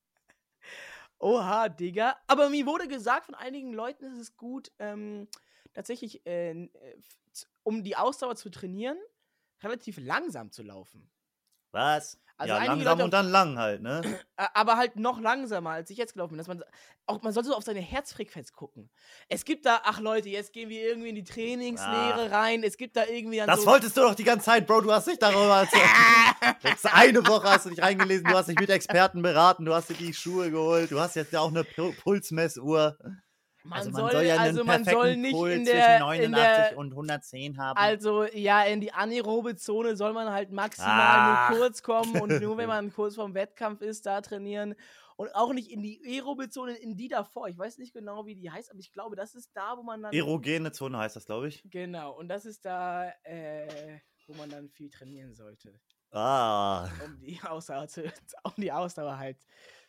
Oha, Digga. Aber mir wurde gesagt von einigen Leuten, ist es gut, ähm, tatsächlich, äh, äh, um die Ausdauer zu trainieren, relativ langsam zu laufen. Was? Also ja, langsam Leute und dann lang halt, ne? Aber halt noch langsamer, als ich jetzt gelaufen bin. Dass man, auch, man sollte so auf seine Herzfrequenz gucken. Es gibt da, ach Leute, jetzt gehen wir irgendwie in die Trainingslehre rein. Es gibt da irgendwie Das so. wolltest du doch die ganze Zeit, Bro. Du hast dich darüber erzählt. *laughs* Jetzt eine Woche hast du dich reingelesen, du hast dich mit Experten beraten, du hast dir die Schuhe geholt, du hast jetzt ja auch eine Pu- Pulsmessuhr. Man, also soll, also man soll nicht Puls in zwischen der, 89 in der und 110 haben. also ja, in die anaerobe Zone soll man halt maximal Ach. nur kurz kommen und nur wenn *laughs* man kurz vorm Wettkampf ist, da trainieren. Und auch nicht in die aerobe Zone, in die davor. Ich weiß nicht genau, wie die heißt, aber ich glaube, das ist da, wo man dann. Erogene Zone heißt das, glaube ich. Genau, und das ist da, äh, wo man dann viel trainieren sollte. Ah. um die Ausdauer, zu, *laughs* um die Ausdauer halt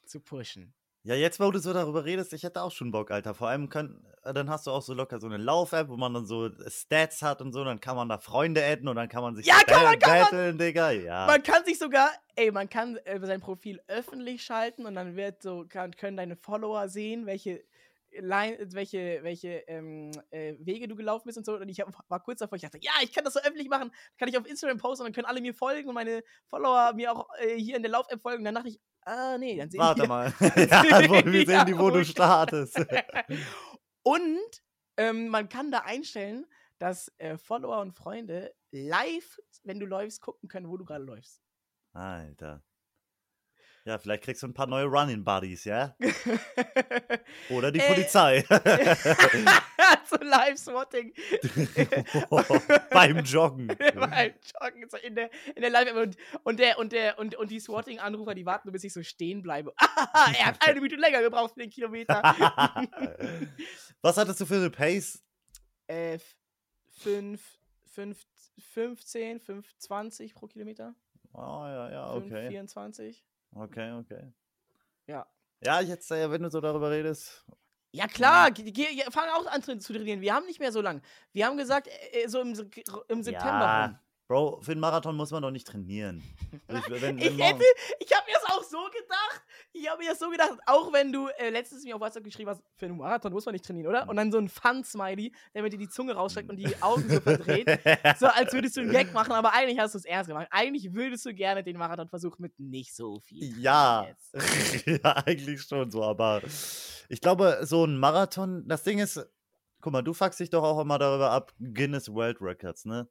zu pushen. Ja, jetzt, wo du so darüber redest, ich hätte auch schon Bock, Alter. Vor allem kann, äh, dann hast du auch so locker so eine Lauf-App, wo man dann so Stats hat und so, dann kann man da Freunde adden und dann kann man sich Ja, kann man, kann man. battlen, Digga. Ja. Man kann sich sogar, ey, man kann äh, sein Profil öffentlich schalten und dann wird so, kann, können deine Follower sehen, welche Line, welche, welche ähm, äh, Wege du gelaufen bist und so. Und ich hab, war kurz davor, ich dachte, ja, ich kann das so öffentlich machen, kann ich auf Instagram posten und dann können alle mir folgen und meine Follower mir auch äh, hier in der Lauf-App folgen. Und dann dachte ich, ah, nee, dann sehen Warte die mal. *laughs* *laughs* ja, wo, wir sehen die, wo du startest. *laughs* Und ähm, man kann da einstellen, dass äh, Follower und Freunde live, wenn du läufst, gucken können, wo du gerade läufst. Alter. Ja, vielleicht kriegst du ein paar neue Running Buddies, ja? Oder die Äh, Polizei. *laughs* so Live-Swatting. *laughs* Beim Joggen. *laughs* Beim Joggen, so in der, in der Live und, und der und der und, und die Swatting-Anrufer, die warten nur, bis ich so stehen bleibe. er hat eine Minute länger gebraucht für den Kilometer. Was hattest du für eine Pace? äh, 5, 5, 15, 5, 20 pro Kilometer. Oh, ja, ja, 5, okay. 24. Okay, okay. Ja. Ja, jetzt, wenn du so darüber redest. Ja klar, geh, geh, fang auch an zu trainieren. Wir haben nicht mehr so lang. Wir haben gesagt, äh, so im, im September. Ja. Bro, für den Marathon muss man doch nicht trainieren. Also Ich, wenn, *laughs* Ich wenn morgen- hätte, ich habe mir das auch so gedacht. Ich habe mir das so gedacht, auch wenn du äh, letztens mir auf WhatsApp geschrieben hast, für einen Marathon muss man nicht trainieren, oder? Und dann so ein Fun-Smiley, der mit dir die Zunge rausstreckt und die Augen so verdreht. So als würdest du einen Gag machen, aber eigentlich hast du es ernst gemacht. Eigentlich würdest du gerne den Marathon versuchen mit nicht so viel. Ja, *laughs* ja, eigentlich schon so, aber ich glaube, so ein Marathon, das Ding ist, guck mal, du fuckst dich doch auch immer darüber ab, Guinness World Records, ne?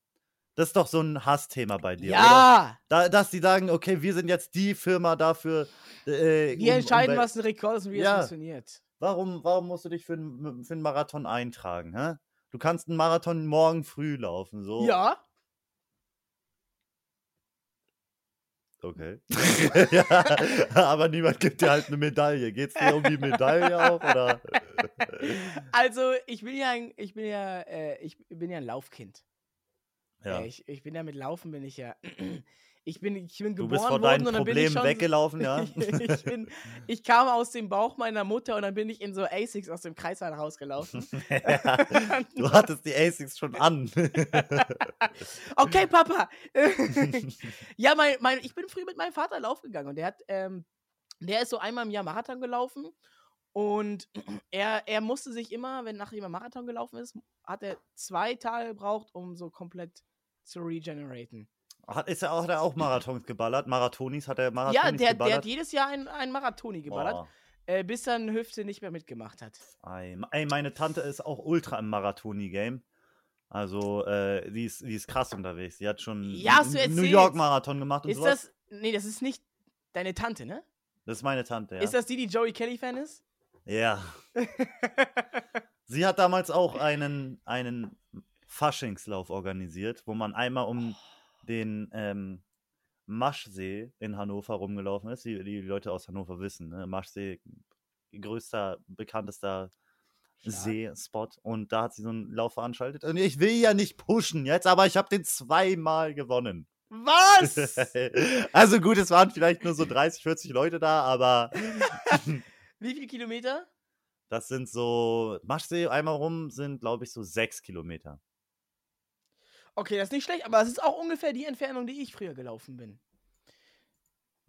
Das ist doch so ein Hassthema bei dir, oder? Ja! Da, dass die sagen, okay, wir sind jetzt die Firma dafür. Äh, Wir um- entscheiden, um, was ein Rekord ist und wie Ja. es funktioniert. Warum, warum musst du dich für einen für einen Marathon eintragen, hä? Du kannst einen Marathon morgen früh laufen, so. Ja. Okay. *laughs* ja, aber niemand gibt dir halt eine Medaille. Geht's dir um die Medaille auch, oder? *laughs* Also, ich bin ja ein, ich bin ja, äh, ich bin ja ein Laufkind. Ja. Äh, ich, ich bin ja mit Laufen bin ich ja. *clears throat* Ich bin, ich bin Du geboren bist vor worden deinen und dann bin ich Problemen schon. weggelaufen, ja? *laughs* ich, bin, ich kam aus dem Bauch meiner Mutter und dann bin ich in so Asics aus dem Kreissaal rausgelaufen. *laughs* du hattest die Asics schon an. *laughs* okay, Papa. ja, mein, mein, ich bin früh mit meinem Vater Lauf gegangen und der hat, ähm, der ist so einmal im Jahr Marathon gelaufen und *clears throat* er, er musste sich immer, wenn nachdem er Marathon gelaufen ist, hat er zwei Tage gebraucht, um so komplett zu regeneraten. Hat, ist er auch, hat er auch Marathons geballert? Marathonis hat er Marathonis ja, der, der geballert? hat jedes Jahr einen, einen Marathoni geballert, Oh, äh, bis dann Hüfte nicht mehr mitgemacht hat. ey, meine Tante ist auch ultra im Marathoni-Game. Also, äh, die, ist, die ist krass unterwegs. Die hat schon Ja, New. York-Marathon gemacht und Ist sowas. das. Nee, das ist nicht deine Tante, ne? Das ist meine Tante, ja. Ist das die, die Joey Kelly-Fan ist? ja. *laughs* Sie hat damals auch einen, einen Faschingslauf organisiert, wo man einmal um den ähm, Maschsee in Hannover rumgelaufen ist. Die, die Leute aus Hannover wissen, ne? Maschsee, größter, bekanntester. See-Spot. Und da hat sie so einen Lauf veranstaltet. Und ich will ja nicht pushen jetzt, aber ich habe den zweimal gewonnen. Was? *laughs* also gut, es waren vielleicht nur so 30, 40 Leute da, aber *laughs* Wie viele Kilometer? das sind so, Maschsee einmal rum sind, glaube ich, so sechs Kilometer. Okay, das ist nicht schlecht, aber es ist auch ungefähr die Entfernung, die ich früher gelaufen bin.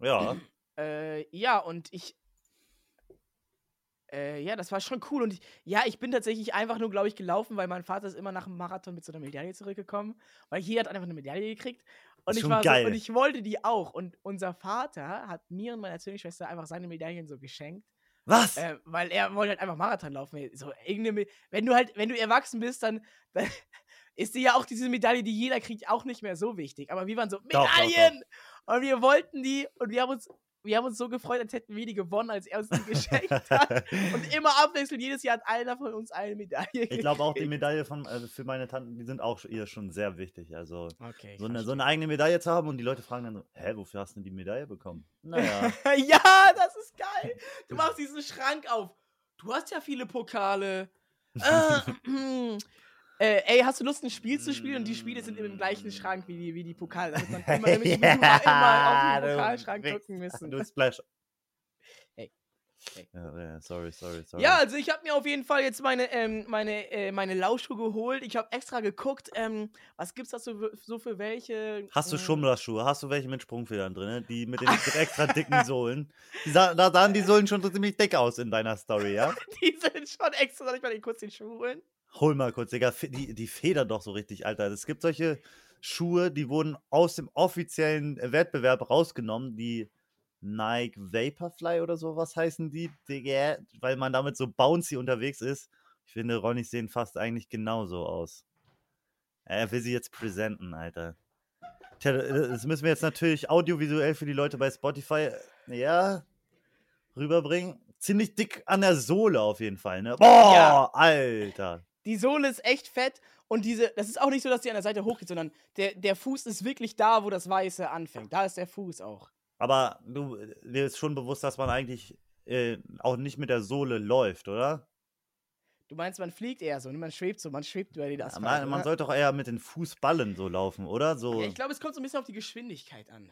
Ja. *clears throat* Äh, ja, und ich. Äh, ja, das war schon cool. Und ich, ja, ich bin tatsächlich einfach nur, glaube ich, gelaufen, weil mein Vater ist immer nach dem Marathon mit so einer Medaille zurückgekommen. Weil jeder hat einfach eine Medaille gekriegt. Und ich war so, und ich wollte die auch. Und unser Vater hat mir und meiner Zwillingsschwester einfach seine Medaillen so geschenkt. Was? Äh, weil er wollte halt einfach Marathon laufen. So, irgendeine, wenn du halt, wenn du erwachsen bist, dann, *laughs* dann ist dir ja auch diese Medaille, die jeder kriegt, auch nicht mehr so wichtig. Aber wir waren so, doch, doch. Medaillen! Und wir wollten die und wir haben uns, wir haben uns so gefreut, als hätten wir die gewonnen, als er uns die geschenkt *laughs* hat. Und immer abwechselnd, jedes Jahr hat einer von uns eine Medaille Ich glaube auch die gekriegt. Medaille von, also für meine Tanten, die sind auch ihr schon sehr wichtig. Also Okay. so eine, so eine eigene Medaille zu haben und die Leute fragen dann so, hä, wofür hast du denn die Medaille bekommen? Naja. *laughs* ja, das ist geil. Du machst diesen Schrank auf. Du hast ja viele Pokale. äh. *laughs* *clears throat* äh, ey, hast du Lust, ein Spiel zu spielen? Und die Spiele sind im gleichen Schrank wie die, wie die Pokale. Damit man *laughs* immer, damit wir immer, auf den Pokalschrank gucken müssen. Du Splash. Hey. Hey. Ja, ja, sorry, sorry, sorry. Ja, also ich habe mir auf jeden Fall jetzt meine, ähm, meine, äh, meine Laufschuhe geholt. Ich habe extra geguckt, ähm, was gibt's da so, so für welche. Hast du ähm, Schummlerschuhe? Hast du welche mit Sprungfedern drin? Die mit den extra *laughs* dicken Sohlen? Die sah, da sahen die Sohlen schon so ziemlich dick aus in deiner Story, ja? *laughs* Die sind schon extra. Soll ich mal den kurz den Schuh holen? Hol mal kurz, Digga. Die, die federn doch so richtig, Alter. Es gibt solche Schuhe, die wurden aus dem offiziellen Wettbewerb rausgenommen, die Nike Vaporfly oder sowas heißen die, Digga, weil man damit so bouncy unterwegs ist. Ich finde, Ronnys sehen fast eigentlich genauso aus. Er will sie jetzt präsenten, Alter. Tja, das müssen wir jetzt natürlich audiovisuell für die Leute bei Spotify ja, rüberbringen. Ziemlich dick an der Sohle auf jeden Fall, ne? Boah, Ja. Alter. Die Sohle ist echt fett und diese, das ist auch nicht so, dass die an der Seite hochgeht, sondern der, der Fuß ist wirklich da, wo das Weiße anfängt. Da ist der Fuß auch. Aber du, dir ist schon bewusst, dass man eigentlich äh, auch nicht mit der Sohle läuft, oder? Du meinst, man fliegt eher so, ne? man schwebt so, man schwebt über den Asphalt. Man, man oder? sollte doch eher mit den Fußballen so laufen, oder? So. ja, ich glaube, es kommt so ein bisschen auf die Geschwindigkeit an.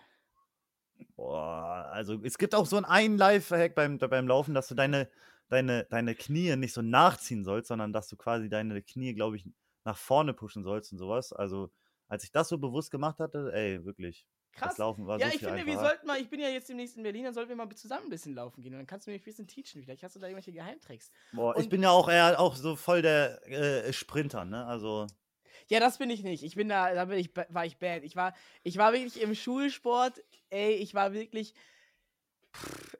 Boah, also es gibt auch so einen Live-Hack beim, beim Laufen, dass du deine, deine, deine Knie nicht so nachziehen sollst, sondern dass du quasi deine Knie, glaube ich, nach vorne pushen sollst und sowas. Also, als ich das so bewusst gemacht hatte, ey, wirklich. Krass. Das Laufen war Ja, so ich finde, wir einfacher. sollten mal, ich bin ja jetzt demnächst in Berlin, dann sollten wir mal zusammen ein bisschen laufen gehen und dann kannst du mir ein bisschen teachen. Vielleicht hast du da irgendwelche Geheimtricks. Boah, ich und- bin ja auch eher auch so voll der äh, Sprinter, ne? Also, Ja, das bin ich nicht. Ich bin da, da bin ich, war ich bad. Ich war, ich war wirklich im Schulsport, ey, ich war wirklich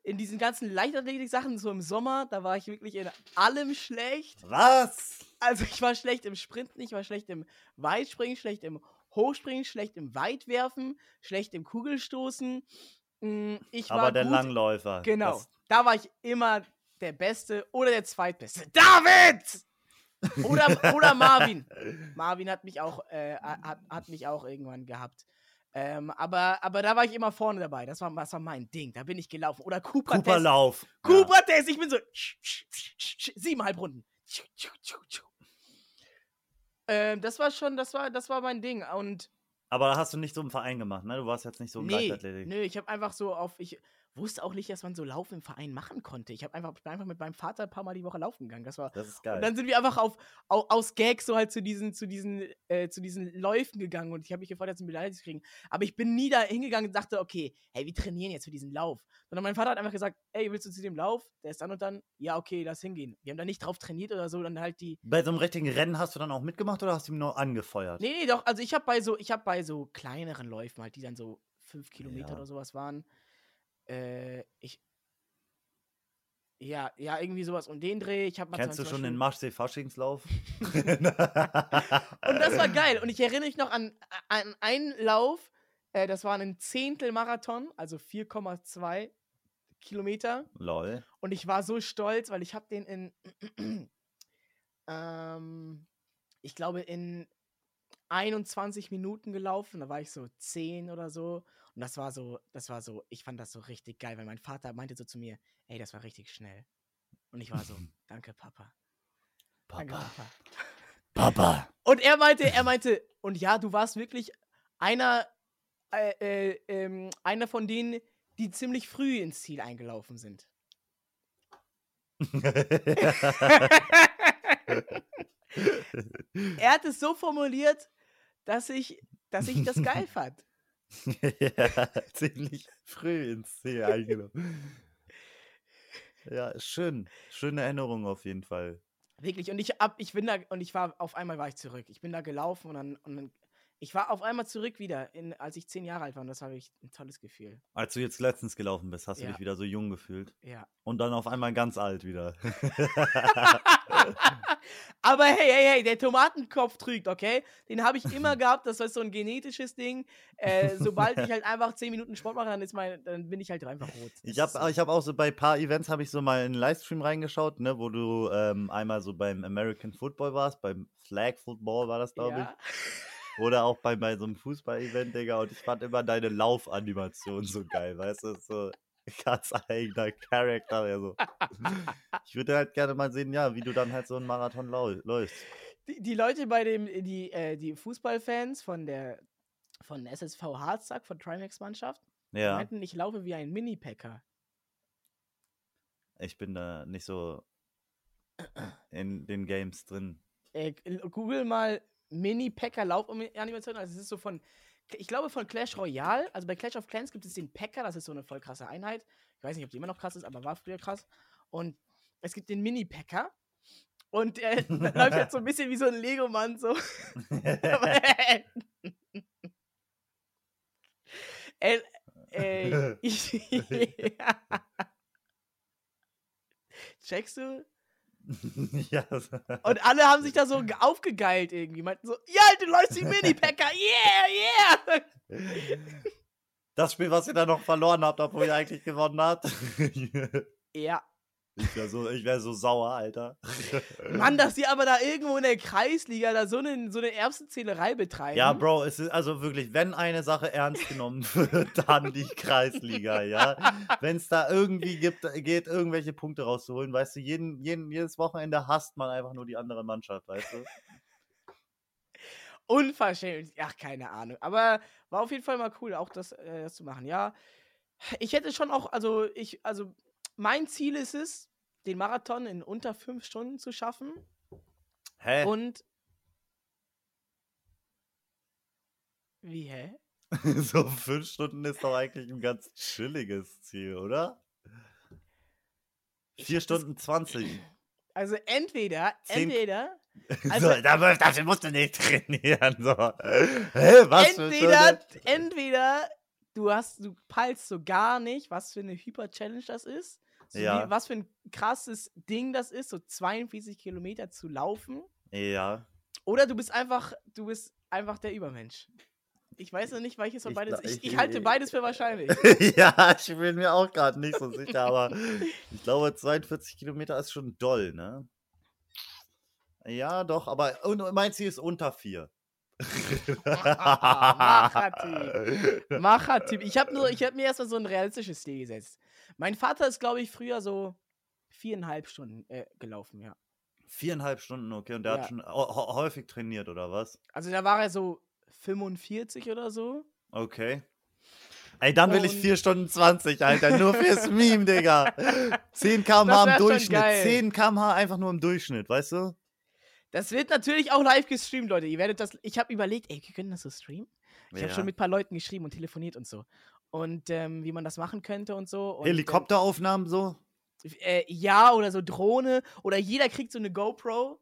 in diesen ganzen Leichtathletik-Sachen, so im Sommer, da war ich wirklich in allem schlecht. was? Also ich war schlecht im Sprinten, ich war schlecht im Weitspringen, schlecht im Hochspringen, schlecht im Weitwerfen, schlecht im Kugelstoßen. Mm, Ich war Aber der gut, Langläufer. Genau. Da war ich immer der Beste oder der Zweitbeste. David! Oder, oder Marvin. *laughs* Marvin hat mich auch, äh, hat, hat mich auch irgendwann gehabt. Ähm, aber, aber da war ich immer vorne dabei. Das war, das war mein Ding. Da bin ich gelaufen. Oder Cooper, Test. Cooperlauf. Cooper Test. Ich bin so siebeneinhalb Runden. Ähm, das war schon, das war, das war mein Ding. Und Aber hast du nicht so im Verein gemacht, ne? Du warst jetzt nicht so im nee, Leichtathletik. nö, ich habe einfach so auf, ich wusste auch nicht, dass man so Laufen im Verein machen konnte. Ich habe einfach, ich bin einfach mit meinem Vater ein paar Mal die Woche laufen gegangen. Das war, Das ist und geil. dann sind wir einfach auf, au, aus Gags so halt zu diesen, zu diesen, äh, zu diesen Läufen gegangen und ich habe mich gefreut, jetzt eine Medaille zu kriegen. Aber ich bin nie da hingegangen und dachte, okay, hey, wir trainieren jetzt für diesen Lauf. Sondern mein Vater hat einfach gesagt, ey, willst du zu dem Lauf? Der ist dann und dann, ja, okay, lass hingehen. Wir haben da nicht drauf trainiert oder so, dann halt die. Bei so einem richtigen Rennen hast du dann auch mitgemacht oder hast du ihn nur angefeuert? Nee, nee, doch, also ich habe bei so, ich habe bei so kleineren Läufen halt, die dann so fünf Kilometer Ja. oder sowas waren, äh, ich. Ja, ja, irgendwie sowas um den Dreh. Ich habe mal Kennst du schon den Beispiel- Marschsee-Faschingslauf? *laughs* *laughs* Und das war geil. Und ich erinnere mich noch an, an einen Lauf, äh, das war ein Zehntel-Marathon, also 4,2 Kilometer. Lol. Und ich war so stolz, weil ich habe den in, *clears throat* ähm, ich glaube, in 21 Minuten gelaufen. Da war ich so 10 oder so. Und das war so, das war so, ich fand das so richtig geil, weil mein Vater meinte so zu mir, ey, das war richtig schnell. Und ich war so, *laughs* danke, Papa. Danke, Papa. Papa. Papa. *laughs* Und er meinte, er meinte, und ja, du warst wirklich einer, äh, äh, ähm, einer von denen, die ziemlich früh ins Ziel eingelaufen sind. *laughs* er hat es so formuliert, dass ich, dass ich das geil fand. *laughs* ja, *laughs* ziemlich früh ins Ziel eingenommen. Ja, schön. Schöne Erinnerung auf jeden Fall. Wirklich. Und ich ab, ich bin da, und ich war, auf einmal war ich zurück. Ich bin da gelaufen und dann, und dann ich war auf einmal zurück wieder, in, als ich zehn Jahre alt war. Und das war wirklich ein tolles Gefühl. Als du jetzt letztens gelaufen bist, hast du Ja. dich wieder so jung gefühlt. Ja. Und dann auf einmal ganz alt wieder. *laughs* Aber hey, hey, hey, der Tomatenkopf trügt, okay? Den habe ich immer *laughs* gehabt, das war so ein genetisches Ding. Äh, sobald ich *laughs* halt einfach 10 Minuten Sport mache, dann, ist mein, dann bin ich halt einfach rot. Ich Das habe ist ich hab auch so bei ein paar Events habe ich so mal in einen Livestream reingeschaut, ne, wo du ähm, einmal so beim American Football warst, beim Flag Football war das, so- glaube ja. ich. Oder auch bei, bei so einem Fußball-Event, Digga. Und ich fand immer deine Laufanimation so geil, weißt du? So ganz eigener Charakter. Der so. Ich würde halt gerne mal sehen, ja, wie du dann halt so einen Marathon läufst. Die, die Leute bei dem, die, äh, die Fußballfans von der von SSV Harzsack, von Trimax-Mannschaft, Ja, meinten, ich laufe wie ein Mini-Packer. ich bin da nicht so in den Games drin. Äh, Google mal Mini-Packer-Laufanimation. Also es ist so von, ich glaube von Clash Royale. Also bei Clash of Clans gibt es den Packer, das ist so eine voll krasse Einheit. Ich weiß nicht, ob die immer noch krass ist, aber war früher krass. Und es gibt den Mini-Packer. Und er *laughs* läuft jetzt so ein bisschen wie so ein Lego-Mann so. *laughs* Äh, äh, *laughs* ich, Checkst du? *laughs* so- Und alle haben sich da so ge- aufgegeilt irgendwie. Meinten so, ja, du läufst wie Mini-Packer, yeah, yeah! Das Spiel, was ihr da noch verloren habt, obwohl ihr eigentlich gewonnen habt. Ja. Ich wäre so, ich wär so sauer, Alter. *laughs* Mann, dass die aber da irgendwo in der Kreisliga da so eine, so eine Erbsenzählerei betreiben. Ja, Bro, es ist also wirklich, wenn eine Sache ernst genommen *laughs* wird, dann die Kreisliga, ja. Wenn es da irgendwie gibt, geht, irgendwelche Punkte rauszuholen, weißt du, jeden, jeden, jedes Wochenende hasst man einfach nur die andere Mannschaft, weißt du. Unverschämt. Ach, keine Ahnung. Aber war auf jeden Fall mal cool, auch das, äh, das zu machen. Ja. Ich hätte schon auch, also ich, also mein Ziel ist es, den Marathon in unter fünf Stunden zu schaffen. Hä? Und. Wie, hä? *laughs* so fünf Stunden ist doch eigentlich ein ganz chilliges Ziel, oder? Vier Stunden 20. Also entweder, entweder, *laughs* Also- so, dafür, musst du nicht *laughs* trainieren. So. Hä, was entweder, entweder du hast, du peilst so gar nicht, was für eine Hyper-Challenge das ist. So Ja. wie, was für ein krasses Ding das ist, so 42 Kilometer zu laufen. Ja. Oder du bist einfach, du bist einfach der Übermensch. Ich weiß noch nicht, welches von Ich beides. Ich, ich- ich halte beides für wahrscheinlich. *laughs* ja, ich bin mir auch gerade nicht so sicher, aber *laughs* ich glaube, 42 Kilometer ist schon doll, ne? Ja, doch, aber mein Ziel ist unter vier. *laughs* Machertyp. Machertyp. Ich habe habe mir erstmal so ein realistisches Ziel gesetzt. Mein Vater ist, glaube ich, früher so viereinhalb Stunden äh, gelaufen, ja. Viereinhalb Stunden, okay, und der Ja. hat schon hä- hä- häufig trainiert, oder was? Also da war er so 45 oder so. Okay. Ey, dann will ich Und- 4 Stunden 20, Alter. Nur fürs *laughs* Meme, Digga. 10 km/h im Durchschnitt. geil. 10 km/h einfach nur im Durchschnitt, weißt du? Das wird natürlich auch live gestreamt, Leute. Ihr werdet das. Ich habe überlegt, ey, wir können das so streamen. Ich habe Ja. schon mit ein paar Leuten geschrieben und telefoniert und so. Und ähm, wie man das machen könnte und so. Und, Helikopteraufnahmen so? Ähm, äh, ja, oder so Drohne. Oder jeder kriegt so eine GoPro.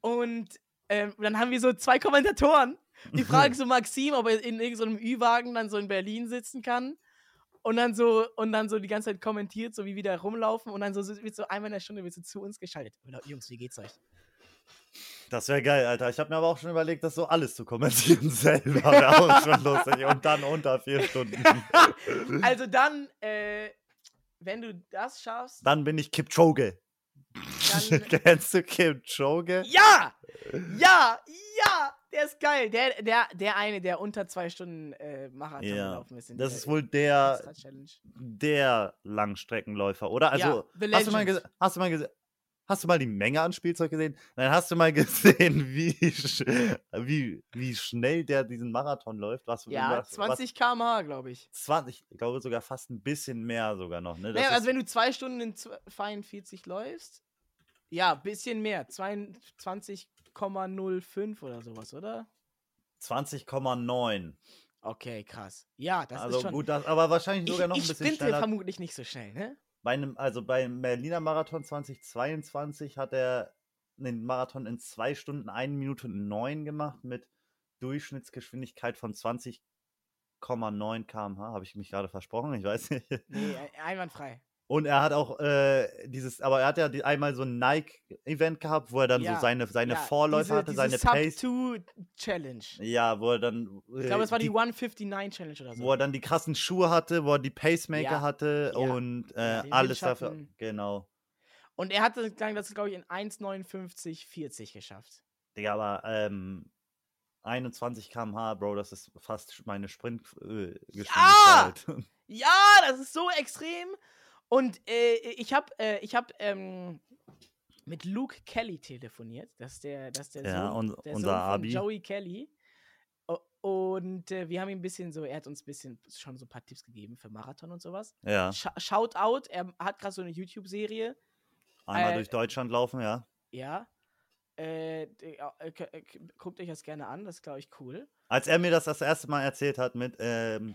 Und ähm, dann haben wir so zwei Kommentatoren. Die fragen so Maxim, ob er in irgendeinem Ü-Wagen dann so in Berlin sitzen kann. Und dann so, und dann so die ganze Zeit kommentiert, so wie wir da rumlaufen. Und dann so wird so einmal in der Stunde wird so zu uns geschaltet. Jungs, wie geht's euch? Das wäre geil, Alter. Ich habe mir aber auch schon überlegt, das so alles zu kommentieren *laughs* selber. Wäre auch *laughs* schon lustig. Und dann unter 4 Stunden. *laughs* Also dann, äh, wenn du das schaffst, Dann bin ich Kipchoge. dann. Kennst du Kipchoge? ja! Ja! Ja! Der ist geil. Der, der, der eine, der unter zwei Stunden äh, Marathon Ja, gelaufen ist. Das ist wohl der, der Langstreckenläufer, oder? Also, Ja, hast du mal hast du mal gesehen? Hast du mal die Menge an Spielzeug gesehen? Nein, hast du mal *laughs* gesehen, wie, wie, wie schnell der diesen Marathon läuft? Was, Ja, was, 20 km/h, glaube ich. Was, 20, ich glaube sogar fast ein bisschen mehr sogar noch. Ne? Naja, also wenn du zwei Stunden in zw- 42 läufst, ja, bisschen mehr. 22,05 oder sowas, oder? 20,9. Okay, krass. Ja, das Also ist schon. gut, das, aber wahrscheinlich ich sogar noch ein ich bisschen schneller. vermutlich nicht so schnell, ne? Bei einem, also beim Berliner Marathon 2022 hat er den Marathon in 2 Stunden 1 Minute 9 gemacht mit Durchschnittsgeschwindigkeit von 20,9 km/h. Habe ich mich gerade versprochen? Ich weiß nicht. Nee, einwandfrei. Und er hat auch äh, dieses, aber er hat ja die, einmal so ein Nike-Event gehabt, wo er dann Ja, so seine, seine ja, Vorläufer diese, hatte, diese seine Sub Pace. 2 Challenge. Ja, wo er dann. Ich glaube, es war die, 159 Challenge oder so. wo er dann die krassen Schuhe hatte, wo er die Pacemaker Ja, hatte ja, und äh, ja, alles dafür. Genau. Und er hatte dann das, glaube ich, in 1,59,40 geschafft. Digga, aber ähm, 21 km/h, Bro, das ist fast meine Sprintgeschwindigkeit. *laughs* Ja, das ist so extrem. Und äh, ich habe äh, ich hab, ähm, mit Luke Kelly telefoniert. Das ist der, das ist der Ja, Sohn, der unser Sohn von Abi. Joey Kelly. Und äh, wir haben ihm ein bisschen so, er hat uns ein bisschen schon so ein paar Tipps gegeben für Marathon und sowas. ja, Sh Shoutout, er hat gerade so eine YouTube-Serie. einmal äh, durch Deutschland laufen, ja. Ja. Äh, äh, äh, guckt euch das gerne an, das ist, glaube ich, cool. Als er mir das das erste Mal erzählt hat mit, ähm,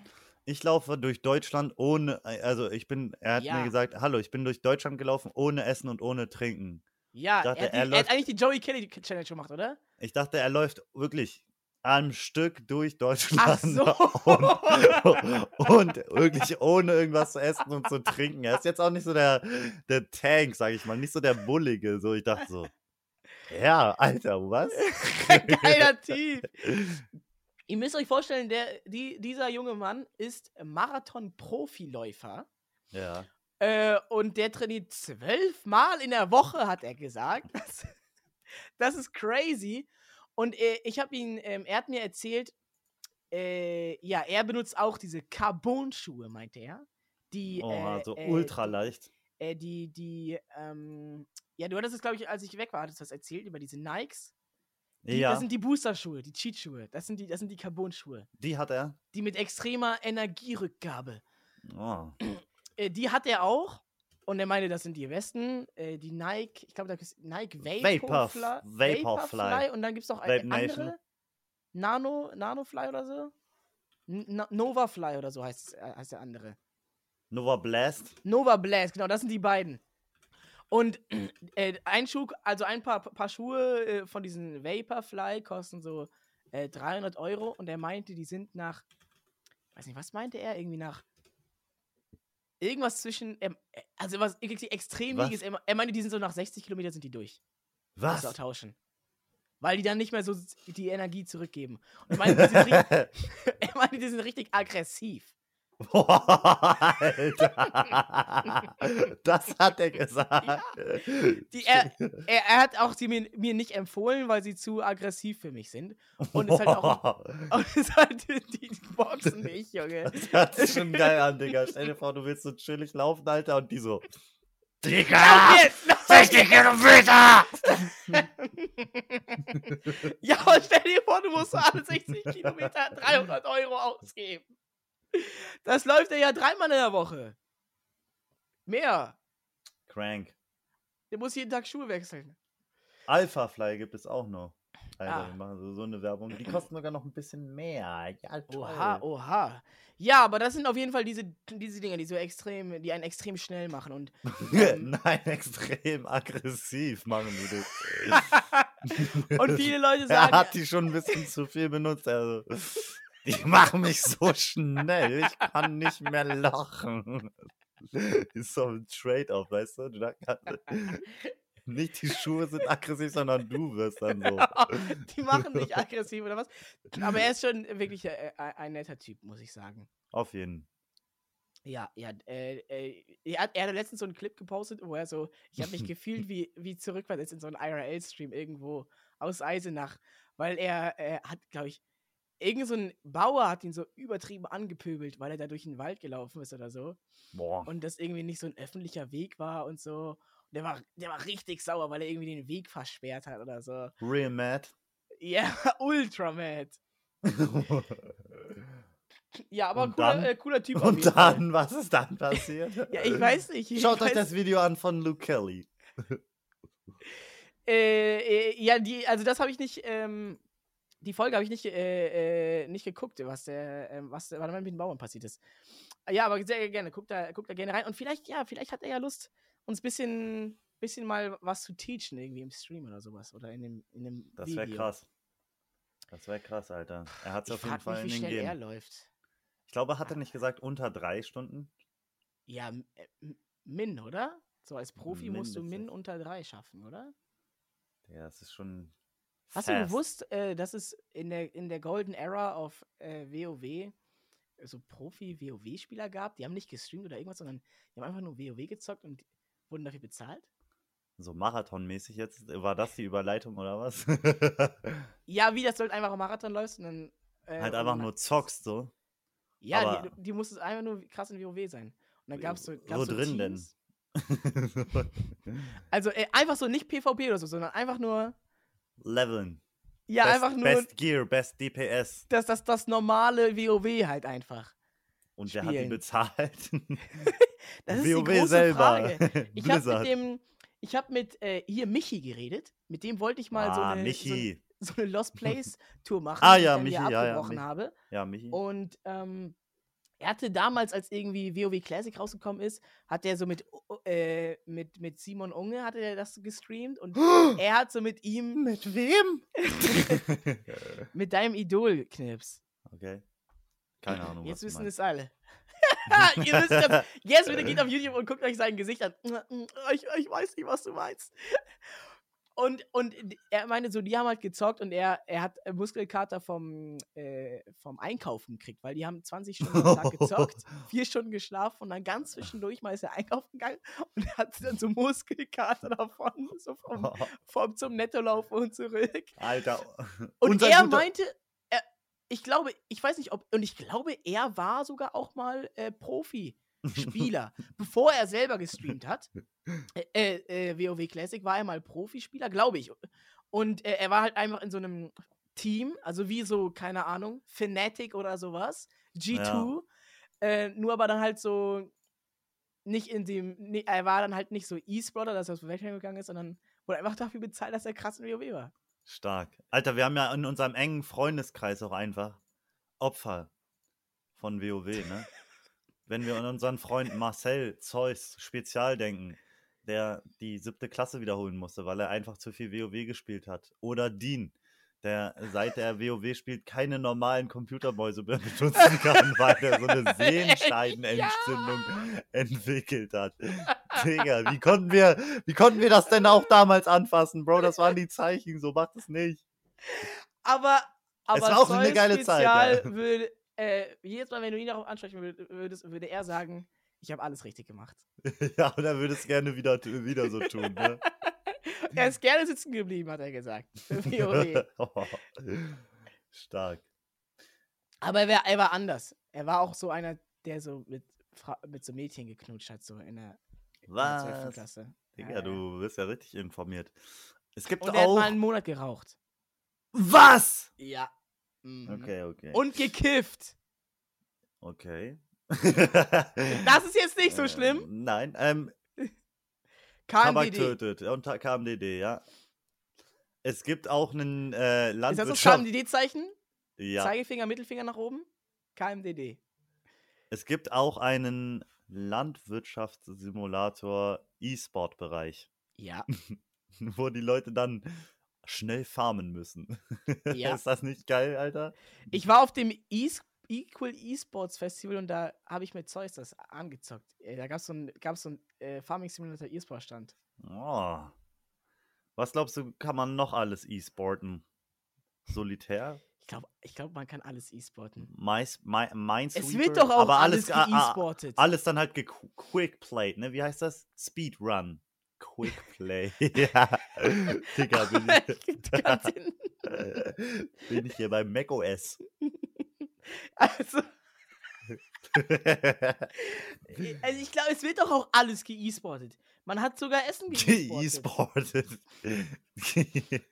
ich laufe durch Deutschland ohne, äh, also ich bin, er hat Ja. mir gesagt, hallo, ich bin durch Deutschland gelaufen ohne Essen und ohne Trinken. Ja, dachte, er, hat die, er er hat läuft- eigentlich die Joey Kelly Challenge gemacht, oder? Ich dachte, er läuft wirklich am Stück durch Deutschland. so. *laughs* Und, und wirklich ohne irgendwas zu essen und zu trinken. Er ist jetzt auch nicht so der, der Tank, sag ich mal, nicht so der Bullige. So, ich dachte so, *laughs* ja, Alter, was? Geiler Typ. *laughs* Ihr müsst euch vorstellen, der, die, dieser junge Mann ist Marathon-Profiläufer. Ja. Äh, und der trainiert zwölfmal in der Woche, hat er gesagt. *laughs* Das, das ist crazy. Und äh, ich habe ihn, ähm, er hat mir erzählt, äh, ja, er benutzt auch diese Carbon-Schuhe, meinte er. Die, Oh, äh, so äh, ultra leicht. äh, die, die, ähm, ja, du hattest es, glaube ich, als ich weg war, hattest du das erzählt über diese Nikes. Die, Ja, Das sind die Booster-Schuhe, die Cheat-Schuhe. Das sind die, das sind die Carbon-Schuhe. die hat er. Die mit extremer Energierückgabe. Oh. Äh, die hat er auch. Und er meinte, das sind die besten. Äh, die Nike, ich glaube, da ist Nike Vapor- Vaporfly. Vaporfly. Vaporfly. Und dann gibt es noch eine andere. Nano, Nanofly oder so? N Novafly oder so heißt, äh, heißt der andere. Nova Blast. Nova Blast, genau, das sind die beiden. Und äh, ein Schuh, also ein paar, paar Schuhe äh, von diesen Vaporfly kosten so äh, 300 Euro und er meinte, die sind nach, weiß nicht, was meinte er? Irgendwie nach irgendwas zwischen, ähm, äh, also was extrem Was? Er, er meinte, die sind so nach 60 Kilometer sind die durch. Was? Also tauschen. Weil die dann nicht mehr so die Energie zurückgeben. Und er meinte, die sind, richtig, *laughs* *laughs* er meinte, die sind richtig aggressiv. Boah, Alter. *laughs* Das hat er gesagt. Die, er, er, er hat auch sie mir, mir nicht empfohlen, weil sie zu aggressiv für mich sind. Und ist halt auch. *laughs* Und ist halt die, die boxen nicht, Junge. Das hört sich schon geil an, *laughs* Digga. Stell dir vor, du willst so chillig laufen, Alter, und die so. Digga! jetzt! Lauf 60 Kilometer! Ja, aber stell dir vor, du musst alle 60 Kilometer 300 Euro ausgeben. Das läuft er ja dreimal in der Woche. Mehr. Crank. Der muss jeden Tag Schuhe wechseln. Alpha Fly gibt es auch noch. Alter, Ah. wir machen so, so eine Werbung. Die kosten sogar noch ein bisschen mehr. Ja, toll. Oha, oha. Ja, aber das sind auf jeden Fall diese, diese Dinge, die so extrem, die einen extrem schnell machen. Und *laughs* ähm, Nein, extrem aggressiv machen die das. *laughs* Und viele Leute Er sagen, hat die schon ein bisschen zu viel benutzt. Also, die machen mich so schnell, ich kann nicht mehr lachen. *laughs* Ist so ein Trade-off, weißt du? du *laughs* nicht die Schuhe sind aggressiv, sondern du wirst dann so. die machen nicht *laughs* aggressiv oder was. Aber er ist schon wirklich äh, ein, ein netter Typ, muss ich sagen. Auf jeden Ja, ja, äh, äh, er, hat, er hat letztens so einen Clip gepostet, wo er so, ich habe mich gefühlt wie, wie zurückversetzt in so einen IRL-Stream irgendwo aus Eisenach, weil er äh, hat, glaube ich, irgend so ein Bauer hat ihn so übertrieben angepöbelt, weil er da durch den Wald gelaufen ist oder so. Boah. und das irgendwie nicht so ein öffentlicher Weg war und so. Und der war, der war richtig sauer, weil er irgendwie den Weg versperrt hat oder so. Real mad. Ja, *laughs* ultra mad. *laughs* Ja, aber Und cooler, dann- äh, cooler Typ Und jeden Fall. dann, was ist dann passiert? *laughs* Ja, ich weiß nicht. Ich Schaut weiß, euch das Video an von Luke Kelly. Äh, äh, ja, die, also das habe ich nicht, ähm, die Folge habe ich nicht, äh, äh, nicht geguckt, was der, ähm, was was mit den Bauern passiert ist. Ja, aber sehr gerne, guckt da, guckt da gerne rein. Und vielleicht, ja, vielleicht hat er ja Lust, uns ein bisschen, bisschen mal was zu teachen, irgendwie im Stream oder sowas. Oder in dem, in dem Das wäre krass. Das wäre krass, Alter. Er hat es auf jeden Fall mich, in den schnell er läuft. Ich glaube, hat er nicht gesagt unter drei Stunden? Ja, äh, Min, oder? So als Profi musst du Min Mindestens. unter drei schaffen, oder? Ja, das ist schon. Hast du fast. gewusst, äh, dass es in der, in der Golden Era auf äh, WoW so Profi-WoW-Spieler gab? Die haben nicht gestreamt oder irgendwas, sondern die haben einfach nur WoW gezockt und wurden dafür bezahlt? So marathonmäßig jetzt? War das die Überleitung oder was? *laughs* Ja, wie das du halt einfach im Marathon läufst und dann. Äh, halt einfach nur zockst so. Ja, aber- die, die musstest einfach nur krass in WoW sein. Und dann gab es so. Wo Gab's so drin denn? Teams. *laughs* Also äh, einfach so nicht PvP oder so, sondern einfach nur. Leveln. Ja, best, einfach nur. Best Gear, Best DPS. das, das, das normale WoW halt einfach. Und wer hat die Spielen. bezahlt? *laughs* Das ist die WoW große selber. Frage. Ich habe mit dem, ich habe mit äh, hier Michi geredet. Mit dem wollte ich mal so ah, eine, Michi. So, so eine Lost Place Tour *laughs* machen, Ah, die ja, ich dann Michi, ja, ja, abgebrochen Michi. habe. Ja, Michi. Und ähm, er hatte damals, als irgendwie WoW Classic rausgekommen ist, hat er so mit, äh, mit, mit Simon Unge hatte er das gestreamt und *gasps* er hat so mit ihm, Mit wem? *laughs* mit deinem Idol Knips. okay. Keine Ahnung. Jetzt wissen es alle. *laughs* *laughs* Ihr müsst jetzt, jetzt bitte geht auf YouTube und guckt euch sein Gesicht an. Ich, ich weiß nicht, was du meinst. Und, und er meinte so, die haben halt gezockt und er, er hat äh, Muskelkater vom, äh, vom Einkaufen gekriegt, weil die haben 20 Stunden am Tag gezockt, *laughs* vier Stunden geschlafen und dann ganz zwischendurch mal ist er einkaufen gegangen *laughs* und er hatte dann so Muskelkater davon, *laughs* so vom, vom zum Nettolauf und zurück. Alter. Und unser er meinte, er, ich glaube, ich weiß nicht, ob, und ich glaube, er war sogar auch mal äh, Profi-Spieler. Bevor er selber gestreamt hat, äh, äh, äh, WoW Classic, war er mal Profispieler, glaube ich. Und äh, er war halt einfach in so einem Team, also wie so, keine Ahnung, Fnatic oder sowas, G2, äh, nur aber dann halt so nicht in dem, nee, er war dann halt nicht so E-Sportler, dass er aus Weltmeer gegangen ist, sondern wurde einfach dafür bezahlt, dass er krass in WoW war. Stark. Alter, wir haben ja in unserem engen Freundeskreis auch einfach Opfer von WoW, ne? Wenn wir an unseren Freund Marcel Zeus Spezial denken, der die siebte Klasse wiederholen musste, weil er einfach zu viel WoW gespielt hat. Oder Dean, der seit er WoW spielt keine normalen Computermäuse mehr *laughs* benutzen kann, weil er so eine *laughs* Sehenscheidenentzündung entwickelt hat. Digga, wie konnten wir, wie konnten wir das denn auch damals anfassen, Bro? Das waren die Zeichen, so macht es nicht. Aber, aber war auch eine Zeus geile Zeit, Spezial ja. würde, äh, jedes Mal, wenn du ihn darauf ansprechen würd- würdest, würde er sagen, ich habe alles richtig gemacht. *laughs* Ja, und er würde es gerne wieder, wieder so tun, ne? *laughs* er ist gerne sitzen geblieben, hat er gesagt. *laughs* Oh, Stark. Aber er, er war anders. Er war auch so einer, der so mit, mit so Mädchen geknutscht hat, so in der, in der 12. Was? Klasse. Digga, Ja, du bist ja richtig informiert. Es gibt Und er hat auch. mal einen Monat geraucht. Was? Ja. Mhm. Okay, okay. Und gekifft. Okay. Das ist jetzt nicht so Ähm, schlimm. Nein, ähm, Tabak KMDD. tötet. Und KMDD, ja. Es gibt auch einen äh, Ist das das Landwirtschaft. KMDD-Zeichen? Ja. Zeigefinger, Mittelfinger nach oben? KMDD. Es gibt auch einen Landwirtschaftssimulator E-Sport-Bereich, Ja. *laughs* wo die Leute dann schnell farmen müssen. *laughs* Ja. Ist das nicht geil, Alter? Ich war auf dem e Equal Esports Festival und da habe ich mit Zeus das angezockt. Äh, Da gab es so ein, gab's so ein äh, Farming Simulator E-Sport Stand. Oh. Was glaubst du, kann man noch alles E-Sporten? Solitär? Ich glaube, ich glaub, man kann alles E-Sporten. Mais, Mi Minesweeper? Es wird doch auch aber alles, alles, ah, ah, ge-E-Sportet. alles dann halt gequickplayed, ne? Wie heißt das? Speedrun. Quickplay. *laughs* *laughs* ja. Digga, bin ich, *laughs* bin ich hier beim macOS. also, also, ich glaube, es wird doch auch alles ge-E-Sportet. Man hat sogar Essen ge-E-Sportet. E-Sportet.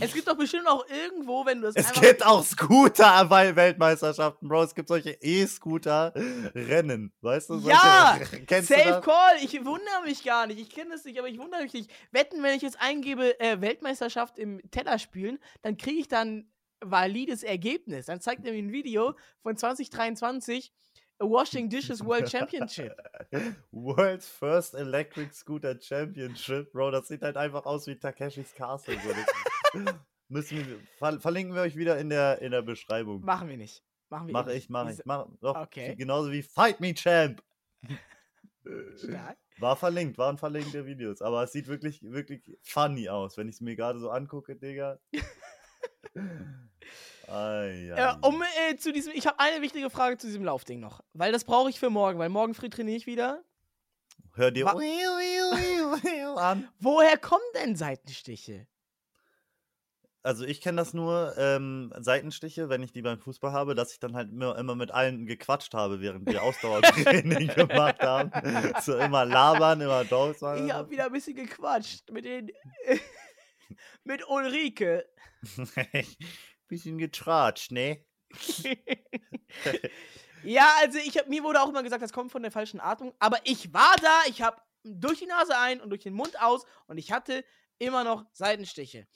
Es gibt doch bestimmt auch irgendwo, wenn du das Es einfach gibt auch Scooter bei Weltmeisterschaften, Bro. Es gibt solche E-Scooter-Rennen. Weißt du? Solche, Ja, du Safe? Call, ich wundere mich gar nicht. Ich kenne das nicht, aber ich wundere mich nicht. Wetten, wenn ich jetzt eingebe, äh, Weltmeisterschaft im Tellerspülen, dann kriege ich dann valides Ergebnis. Dann zeigt er mir ein Video von 2023, a Washing Dishes World Championship. *laughs* World's First Electric Scooter Championship, Bro. Das sieht halt einfach aus wie Takeshis Castle. So. *laughs* Müssen wir, ver verlinken wir euch wieder in der, in der Beschreibung. Machen wir nicht. Machen wir Mach eh ich, mach Diese- ich. Mach, doch, Okay. Genauso wie Fight Me Champ. *laughs* Stark. War verlinkt, waren verlinkte Videos. Aber es sieht wirklich, wirklich funny aus, wenn ich es mir gerade so angucke, Digga. Äh, um äh, zu diesem, ich habe eine wichtige Frage zu diesem Laufding noch, weil das brauche ich für morgen, weil morgen früh trainiere ich wieder. Hör dir wa- *laughs* an. Woher kommen denn Seitenstiche? Also ich kenne das nur, ähm, Seitenstiche, wenn ich die beim Fußball habe, dass ich dann halt immer, immer mit allen gequatscht habe, während wir Ausdauertraining *laughs* gemacht haben. So immer labern, immer doof sein. Ich habe wieder ein bisschen gequatscht mit den *laughs* mit Ulrike. Bisschen getratscht, ne? *laughs* ja, also ich hab, mir wurde auch immer gesagt, das kommt von der falschen Atmung, aber ich war da, ich habe durch die Nase ein und durch den Mund aus und ich hatte immer noch Seitenstiche.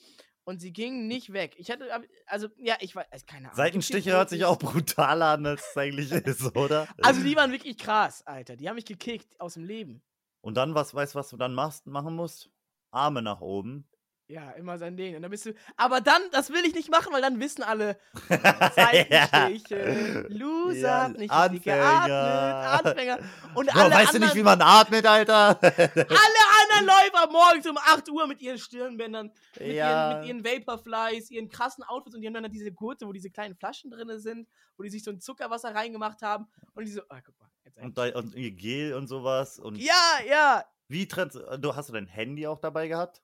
Und sie gingen nicht weg. Ich hatte, also, ja, ich weiß, also, keine Ahnung. Seitenstiche hört sich auch brutaler an, als es eigentlich ist, oder? *laughs* Also, die waren wirklich krass, Alter. Die haben mich gekickt aus dem Leben. Und dann, was weißt du, was du dann machst, machen musst? Arme nach oben. Ja, immer sein Ding. Und dann bist du. Aber dann, das will ich nicht machen, weil dann wissen alle, *laughs* Seitenstiche, Loser, Ja, hat nicht richtig geatmet, Anfänger. Anfänger. Und alle weißt du anderen, nicht, wie man atmet, Alter? *laughs* alle anderen Läufer morgens um 8 Uhr mit ihren Stirnbändern, mit, Ja. ihren, mit ihren Vaporflies, ihren krassen Outfits und die haben dann diese Gurte, wo diese kleinen Flaschen drin sind, wo die sich so ein Zuckerwasser reingemacht haben und die so, ah, guck mal. Jetzt Und, und ihr Gel und sowas. Und ja, ja. wie trans du hast du dein Handy auch dabei gehabt?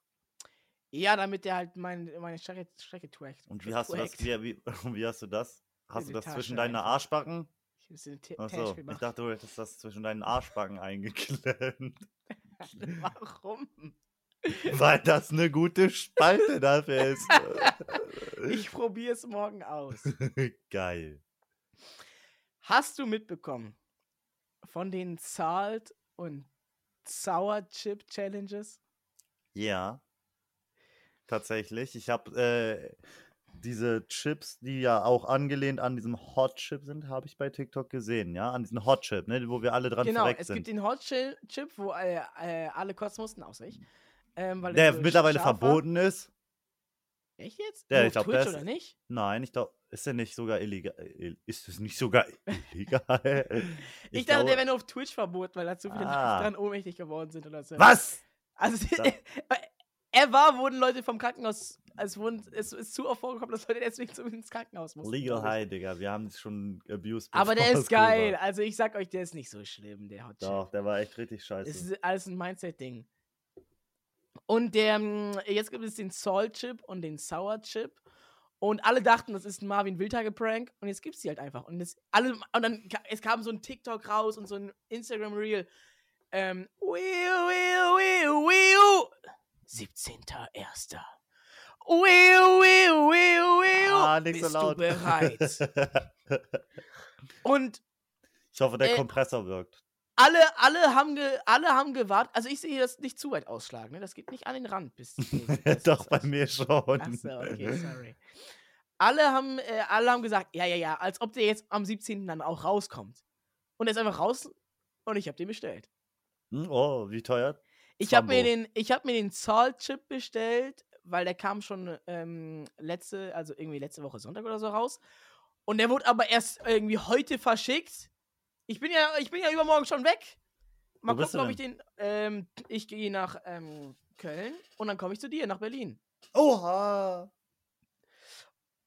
Ja, damit der halt mein, meine Strecke, Strecke trackt. *laughs* Und wie hast du das? Wie, wie, wie hast du das? Hast In du das zwischen Tasche deine einfach. Arschbacken? Ich hab eine T- Achso, Tasche ich dachte, du hättest das zwischen deinen Arschbacken eingeklemmt. *laughs* Warum? Weil das eine gute Spalte dafür ist. *laughs* Ich probiere es morgen aus. Geil. Hast du mitbekommen von den Salt und Sour Chip Challenges? Ja. Tatsächlich. Ich habe äh, diese Chips, die ja auch angelehnt an diesem Hot Chip sind, habe ich bei TikTok gesehen, ja? An diesem Hot Chip, ne? wo wir alle dran genau, verreckt es sind. gibt den Hot Chip, wo äh, äh, alle kotzen mussten, außer ich. Ähm, weil der so mittlerweile war. verboten ist. Echt jetzt? Der, Nur ich auf glaub, der Twitch ist- oder nicht? Nein, ich glaube, ist der nicht sogar illegal? äh, Ist es nicht sogar *laughs* illegal? Ich, dachte, glaube- der wäre nur auf Twitch verboten, weil da zu viele Ah. Leute dran ohnmächtig geworden sind oder so. Was? Also, *laughs* Er war, wurden Leute vom Krankenhaus, es, wurden, es ist zu oft vorgekommen, dass Leute deswegen zum ins Krankenhaus mussten. Legal. High, Digga. Wir haben es schon abused. Aber der ist geil. war. Also ich sag euch, der ist nicht so schlimm, der Hot. Doch, der war echt richtig Es scheiße. ist alles ein Mindset-Ding. Und der, mm, jetzt gibt es den Salt Chip und den Sour Chip. Und alle dachten, das ist ein Marvin Wildtage-Prank. Und jetzt gibt es die halt einfach. Und, das, alle, und dann es kam so ein TikTok raus und so ein Instagram-Reel. Ähm, wiu, wiu, wiu, wiu. 17.01. Wiu, wiu, wiu, wiu. Ah, nicht Bist so laut. du bereit? *laughs* Und ich hoffe, der Äh, Kompressor wirkt. alle, alle haben, ge, alle haben gewartet. Also ich sehe das nicht zu weit ausschlagen. Ne? Das geht nicht an den Rand. Bis, *laughs* das Doch, bei mir schon. Achso, okay, sorry. Alle haben, äh, alle haben gesagt, ja, ja, ja, als ob der jetzt am 17. dann auch rauskommt. Und er ist einfach raus und ich habe den bestellt. Hm, Oh, wie teuer? Ich habe mir, Zwambo. den, ich hab mir den Salt Chip bestellt, weil der kam schon ähm, letzte, also irgendwie letzte Woche Sonntag oder so raus. Und der wurde aber erst irgendwie heute verschickt. Ich bin ja, ich bin ja übermorgen schon weg. Mal gucken, ob ich den. Ähm, ich gehe nach ähm, Köln und dann komme ich zu dir nach Berlin. Oha!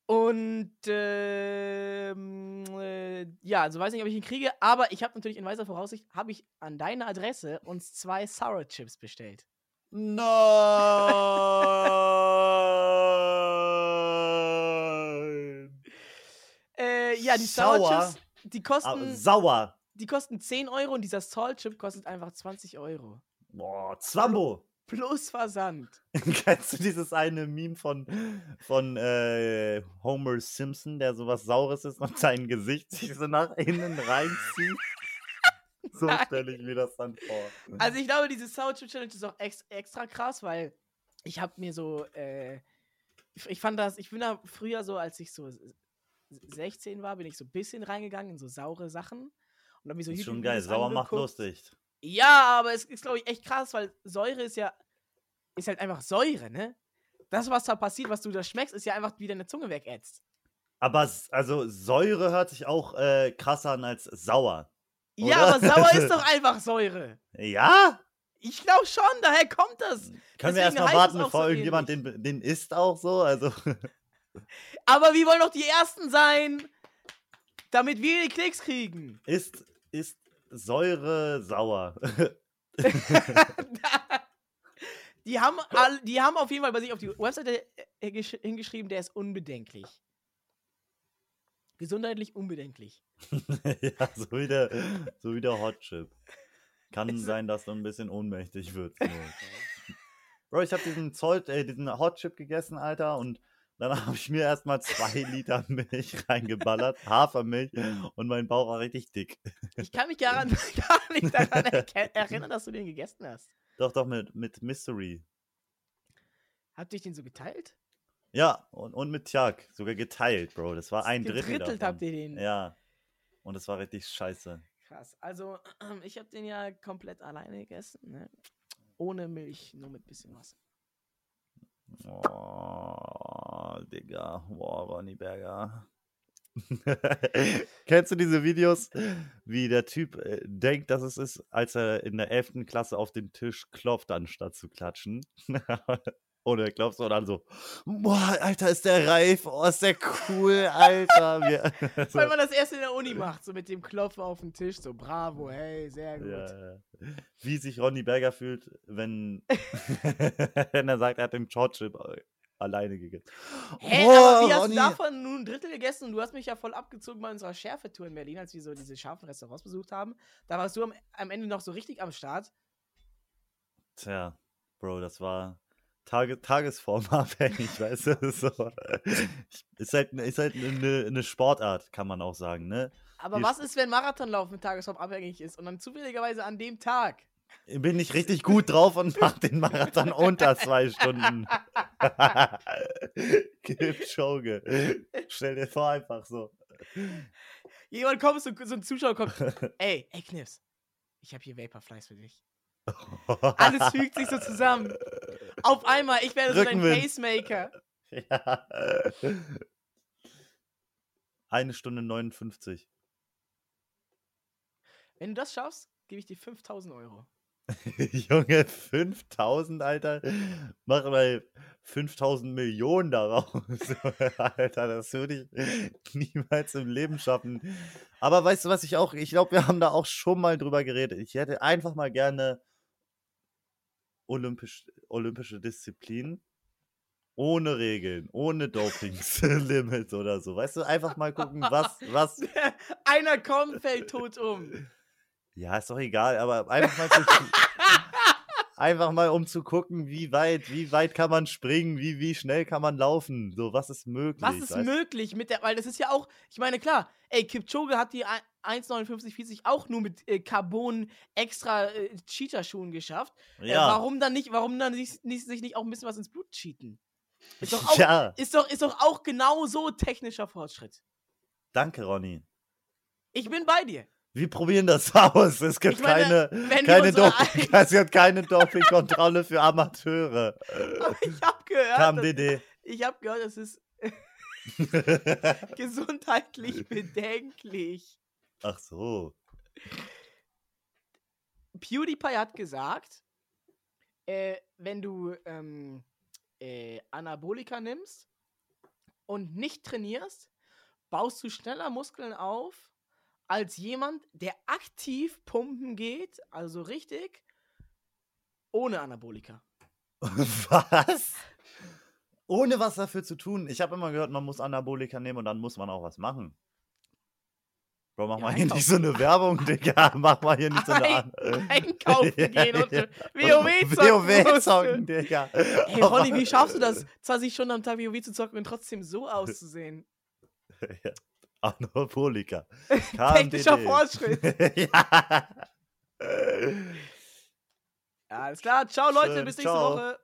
Und ähm, äh, ja, also weiß nicht, ob ich ihn kriege, aber ich habe natürlich in weiser Voraussicht, habe ich an deine Adresse uns zwei Sour Chips bestellt. Nein! *laughs* Äh, ja, die Sour Sauer? Chips, die kosten, Aber sauer. die kosten 10 Euro und dieser Salt Chip kostet einfach 20 Euro. Boah, Zwambo. Plus Versand. *laughs* Kennst du dieses eine Meme von, von äh, Homer Simpson, der sowas Saures ist und sein Gesicht sich so nach innen reinzieht? *laughs* so stelle ich mir das dann vor. Also ich glaube, diese Sour Chip Challenge ist auch ex extra krass, weil ich habe mir so, äh, ich, fand das, ich bin da früher so, als ich so s- 16 war, bin ich so ein bisschen reingegangen in so saure Sachen. Und hab mir so ist schon geil. Sauer macht lustig. Ja, aber es ist, glaube ich, echt krass, weil Säure ist ja, ist halt einfach Säure, ne? Das, was da passiert, was du da schmeckst, ist ja einfach, wie deine Zunge wegätzt. Aber also Säure hört sich auch äh, krasser an als sauer. Ja, Oder? aber sauer ist doch *laughs* einfach Säure. Ja? Ich glaube schon, daher kommt das. Können wir Deswegen erstmal heißt warten, bevor so irgendjemand den, den isst auch so? Also, *laughs* Aber wir wollen doch die Ersten sein, damit wir die Klicks kriegen. ist, ist Säure sauer? *laughs* die, haben all, die haben auf jeden Fall bei sich auf die Webseite äh, gesch- hingeschrieben, der ist unbedenklich. Gesundheitlich unbedenklich. *laughs* ja, so wie der, so wie der Hot Chip. Kann sein, dass du ein bisschen ohnmächtig wirst. *laughs* Bro, ich habe diesen Zoll, äh, diesen Hot Chip gegessen, Alter, und dann habe ich mir erstmal zwei Liter *laughs* Milch reingeballert, Hafermilch, und mein Bauch war richtig dick. Ich kann mich gar, *laughs* gar nicht daran erinnern, dass du den gegessen hast. Doch, doch, mit, mit Mystery. Habt ihr den so geteilt? Ja, und, und mit Tjag. Sogar geteilt, Bro. Das war ein Drittel Gedrittelt davon. habt ihr den. Ja. Und das war richtig scheiße. Krass. Also, *clears throat* ich habe den ja komplett alleine gegessen. Ne? Ohne Milch, nur mit bisschen Wasser. Oh, Digga. Boah, Ronny Berger. *laughs* Kennst du diese Videos, wie der Typ äh, denkt, dass es ist, als er in der 11. Klasse auf den Tisch klopft, anstatt zu klatschen? *laughs* Oder klopfst du und dann so, boah, Alter, ist der reif, oh, ist der cool, Alter. *laughs* *laughs* So, Weil man das erst in der Uni macht, so mit dem Klopfen auf den Tisch, so bravo, hey, sehr gut. ja. Wie sich Ronny Berger fühlt, wenn, *laughs* wenn er sagt, er hat den Shortchip alleine gegessen. Hä, Oh, aber wie hast Ronny. du davon nur ein Drittel gegessen und du hast mich ja voll abgezogen bei unserer Schärfetour in Berlin, als wir so diese scharfen Restaurants besucht haben. Da warst du am, am Ende noch so richtig am Start. Tja, Bro, das war Tage, tagesformabhängig, *laughs* weißt du? *laughs* So. Ist halt, ist halt eine, eine Sportart, kann man auch sagen, ne? Aber Die- was ist, wenn Marathonlauf mit Tagesform abhängig ist und dann zufälligerweise an dem Tag? Bin ich richtig gut drauf und mach den Marathon unter zwei Stunden. *laughs* Kipchoge. Stell dir vor, einfach so. Jemand kommt, so, so ein Zuschauer kommt, ey, ey Knips, ich habe hier Vaporflies für dich. *laughs* Alles fügt sich so zusammen. Auf einmal, ich werde so dein Rückenwind. Pacemaker. *laughs* Ja. Eine Stunde 59. Wenn du das schaffst, gebe ich dir 5000 Euro. *laughs* Junge, 5000, Alter. Mach mal 5000 Millionen daraus. Alter, das würde ich niemals im Leben schaffen. Aber weißt du, was ich auch, ich glaube, wir haben da auch schon mal drüber geredet. Ich hätte einfach mal gerne olympisch, olympische Disziplin. Ohne Regeln, ohne Dopings-Limit oder so. Weißt du, einfach mal gucken, was, was. *laughs* Einer kommt, fällt tot um. Ja, ist doch egal, aber einfach mal, zu, *laughs* einfach mal um zu gucken, wie weit, wie weit kann man springen, wie, wie schnell kann man laufen, so was ist möglich. Was ist weißt? möglich mit der, weil das ist ja auch, ich meine, klar, ey, Kipchoge hat die 1,59,40 auch nur mit äh, Carbon extra äh, Cheater-Schuhen geschafft. Äh, Ja, warum dann nicht, warum dann nicht, nicht, sich nicht auch ein bisschen was ins Blut cheaten? Ist doch auch, *laughs* ja, ist doch, ist doch auch genau so technischer Fortschritt. danke, Ronny. Ich bin bei dir. Wir probieren das *laughs* aus. Es gibt meine, keine, keine, Doping, es gibt keine Dopingkontrolle für Amateure. Aber *laughs* ich habe gehört, Kam dass, DD. ich habe gehört, das ist *laughs* gesundheitlich bedenklich. Ach so. PewDiePie hat gesagt, äh, wenn du ähm, äh, Anabolika nimmst und nicht trainierst, baust du schneller Muskeln auf als jemand, der aktiv pumpen geht, also richtig, ohne Anabolika. *laughs* Was? Ohne was dafür zu tun. Ich habe immer gehört, man muss Anabolika nehmen und dann muss man auch was machen. Bro, mach Ja, mal hier nicht so eine Werbung, Digga. *laughs* Mach mal hier nicht so eine Ein- einkaufen *laughs* gehen und WoW zocken WoW zocken. Digga. Hey Ronny, wie schaffst du das, 20 Stunden am Tag WoW zu zocken und trotzdem so auszusehen? Anabolika. *laughs* Technischer. Fortschritt. *laughs* Ja, alles klar. Ciao Leute, Schön, bis nächste ciao. Woche.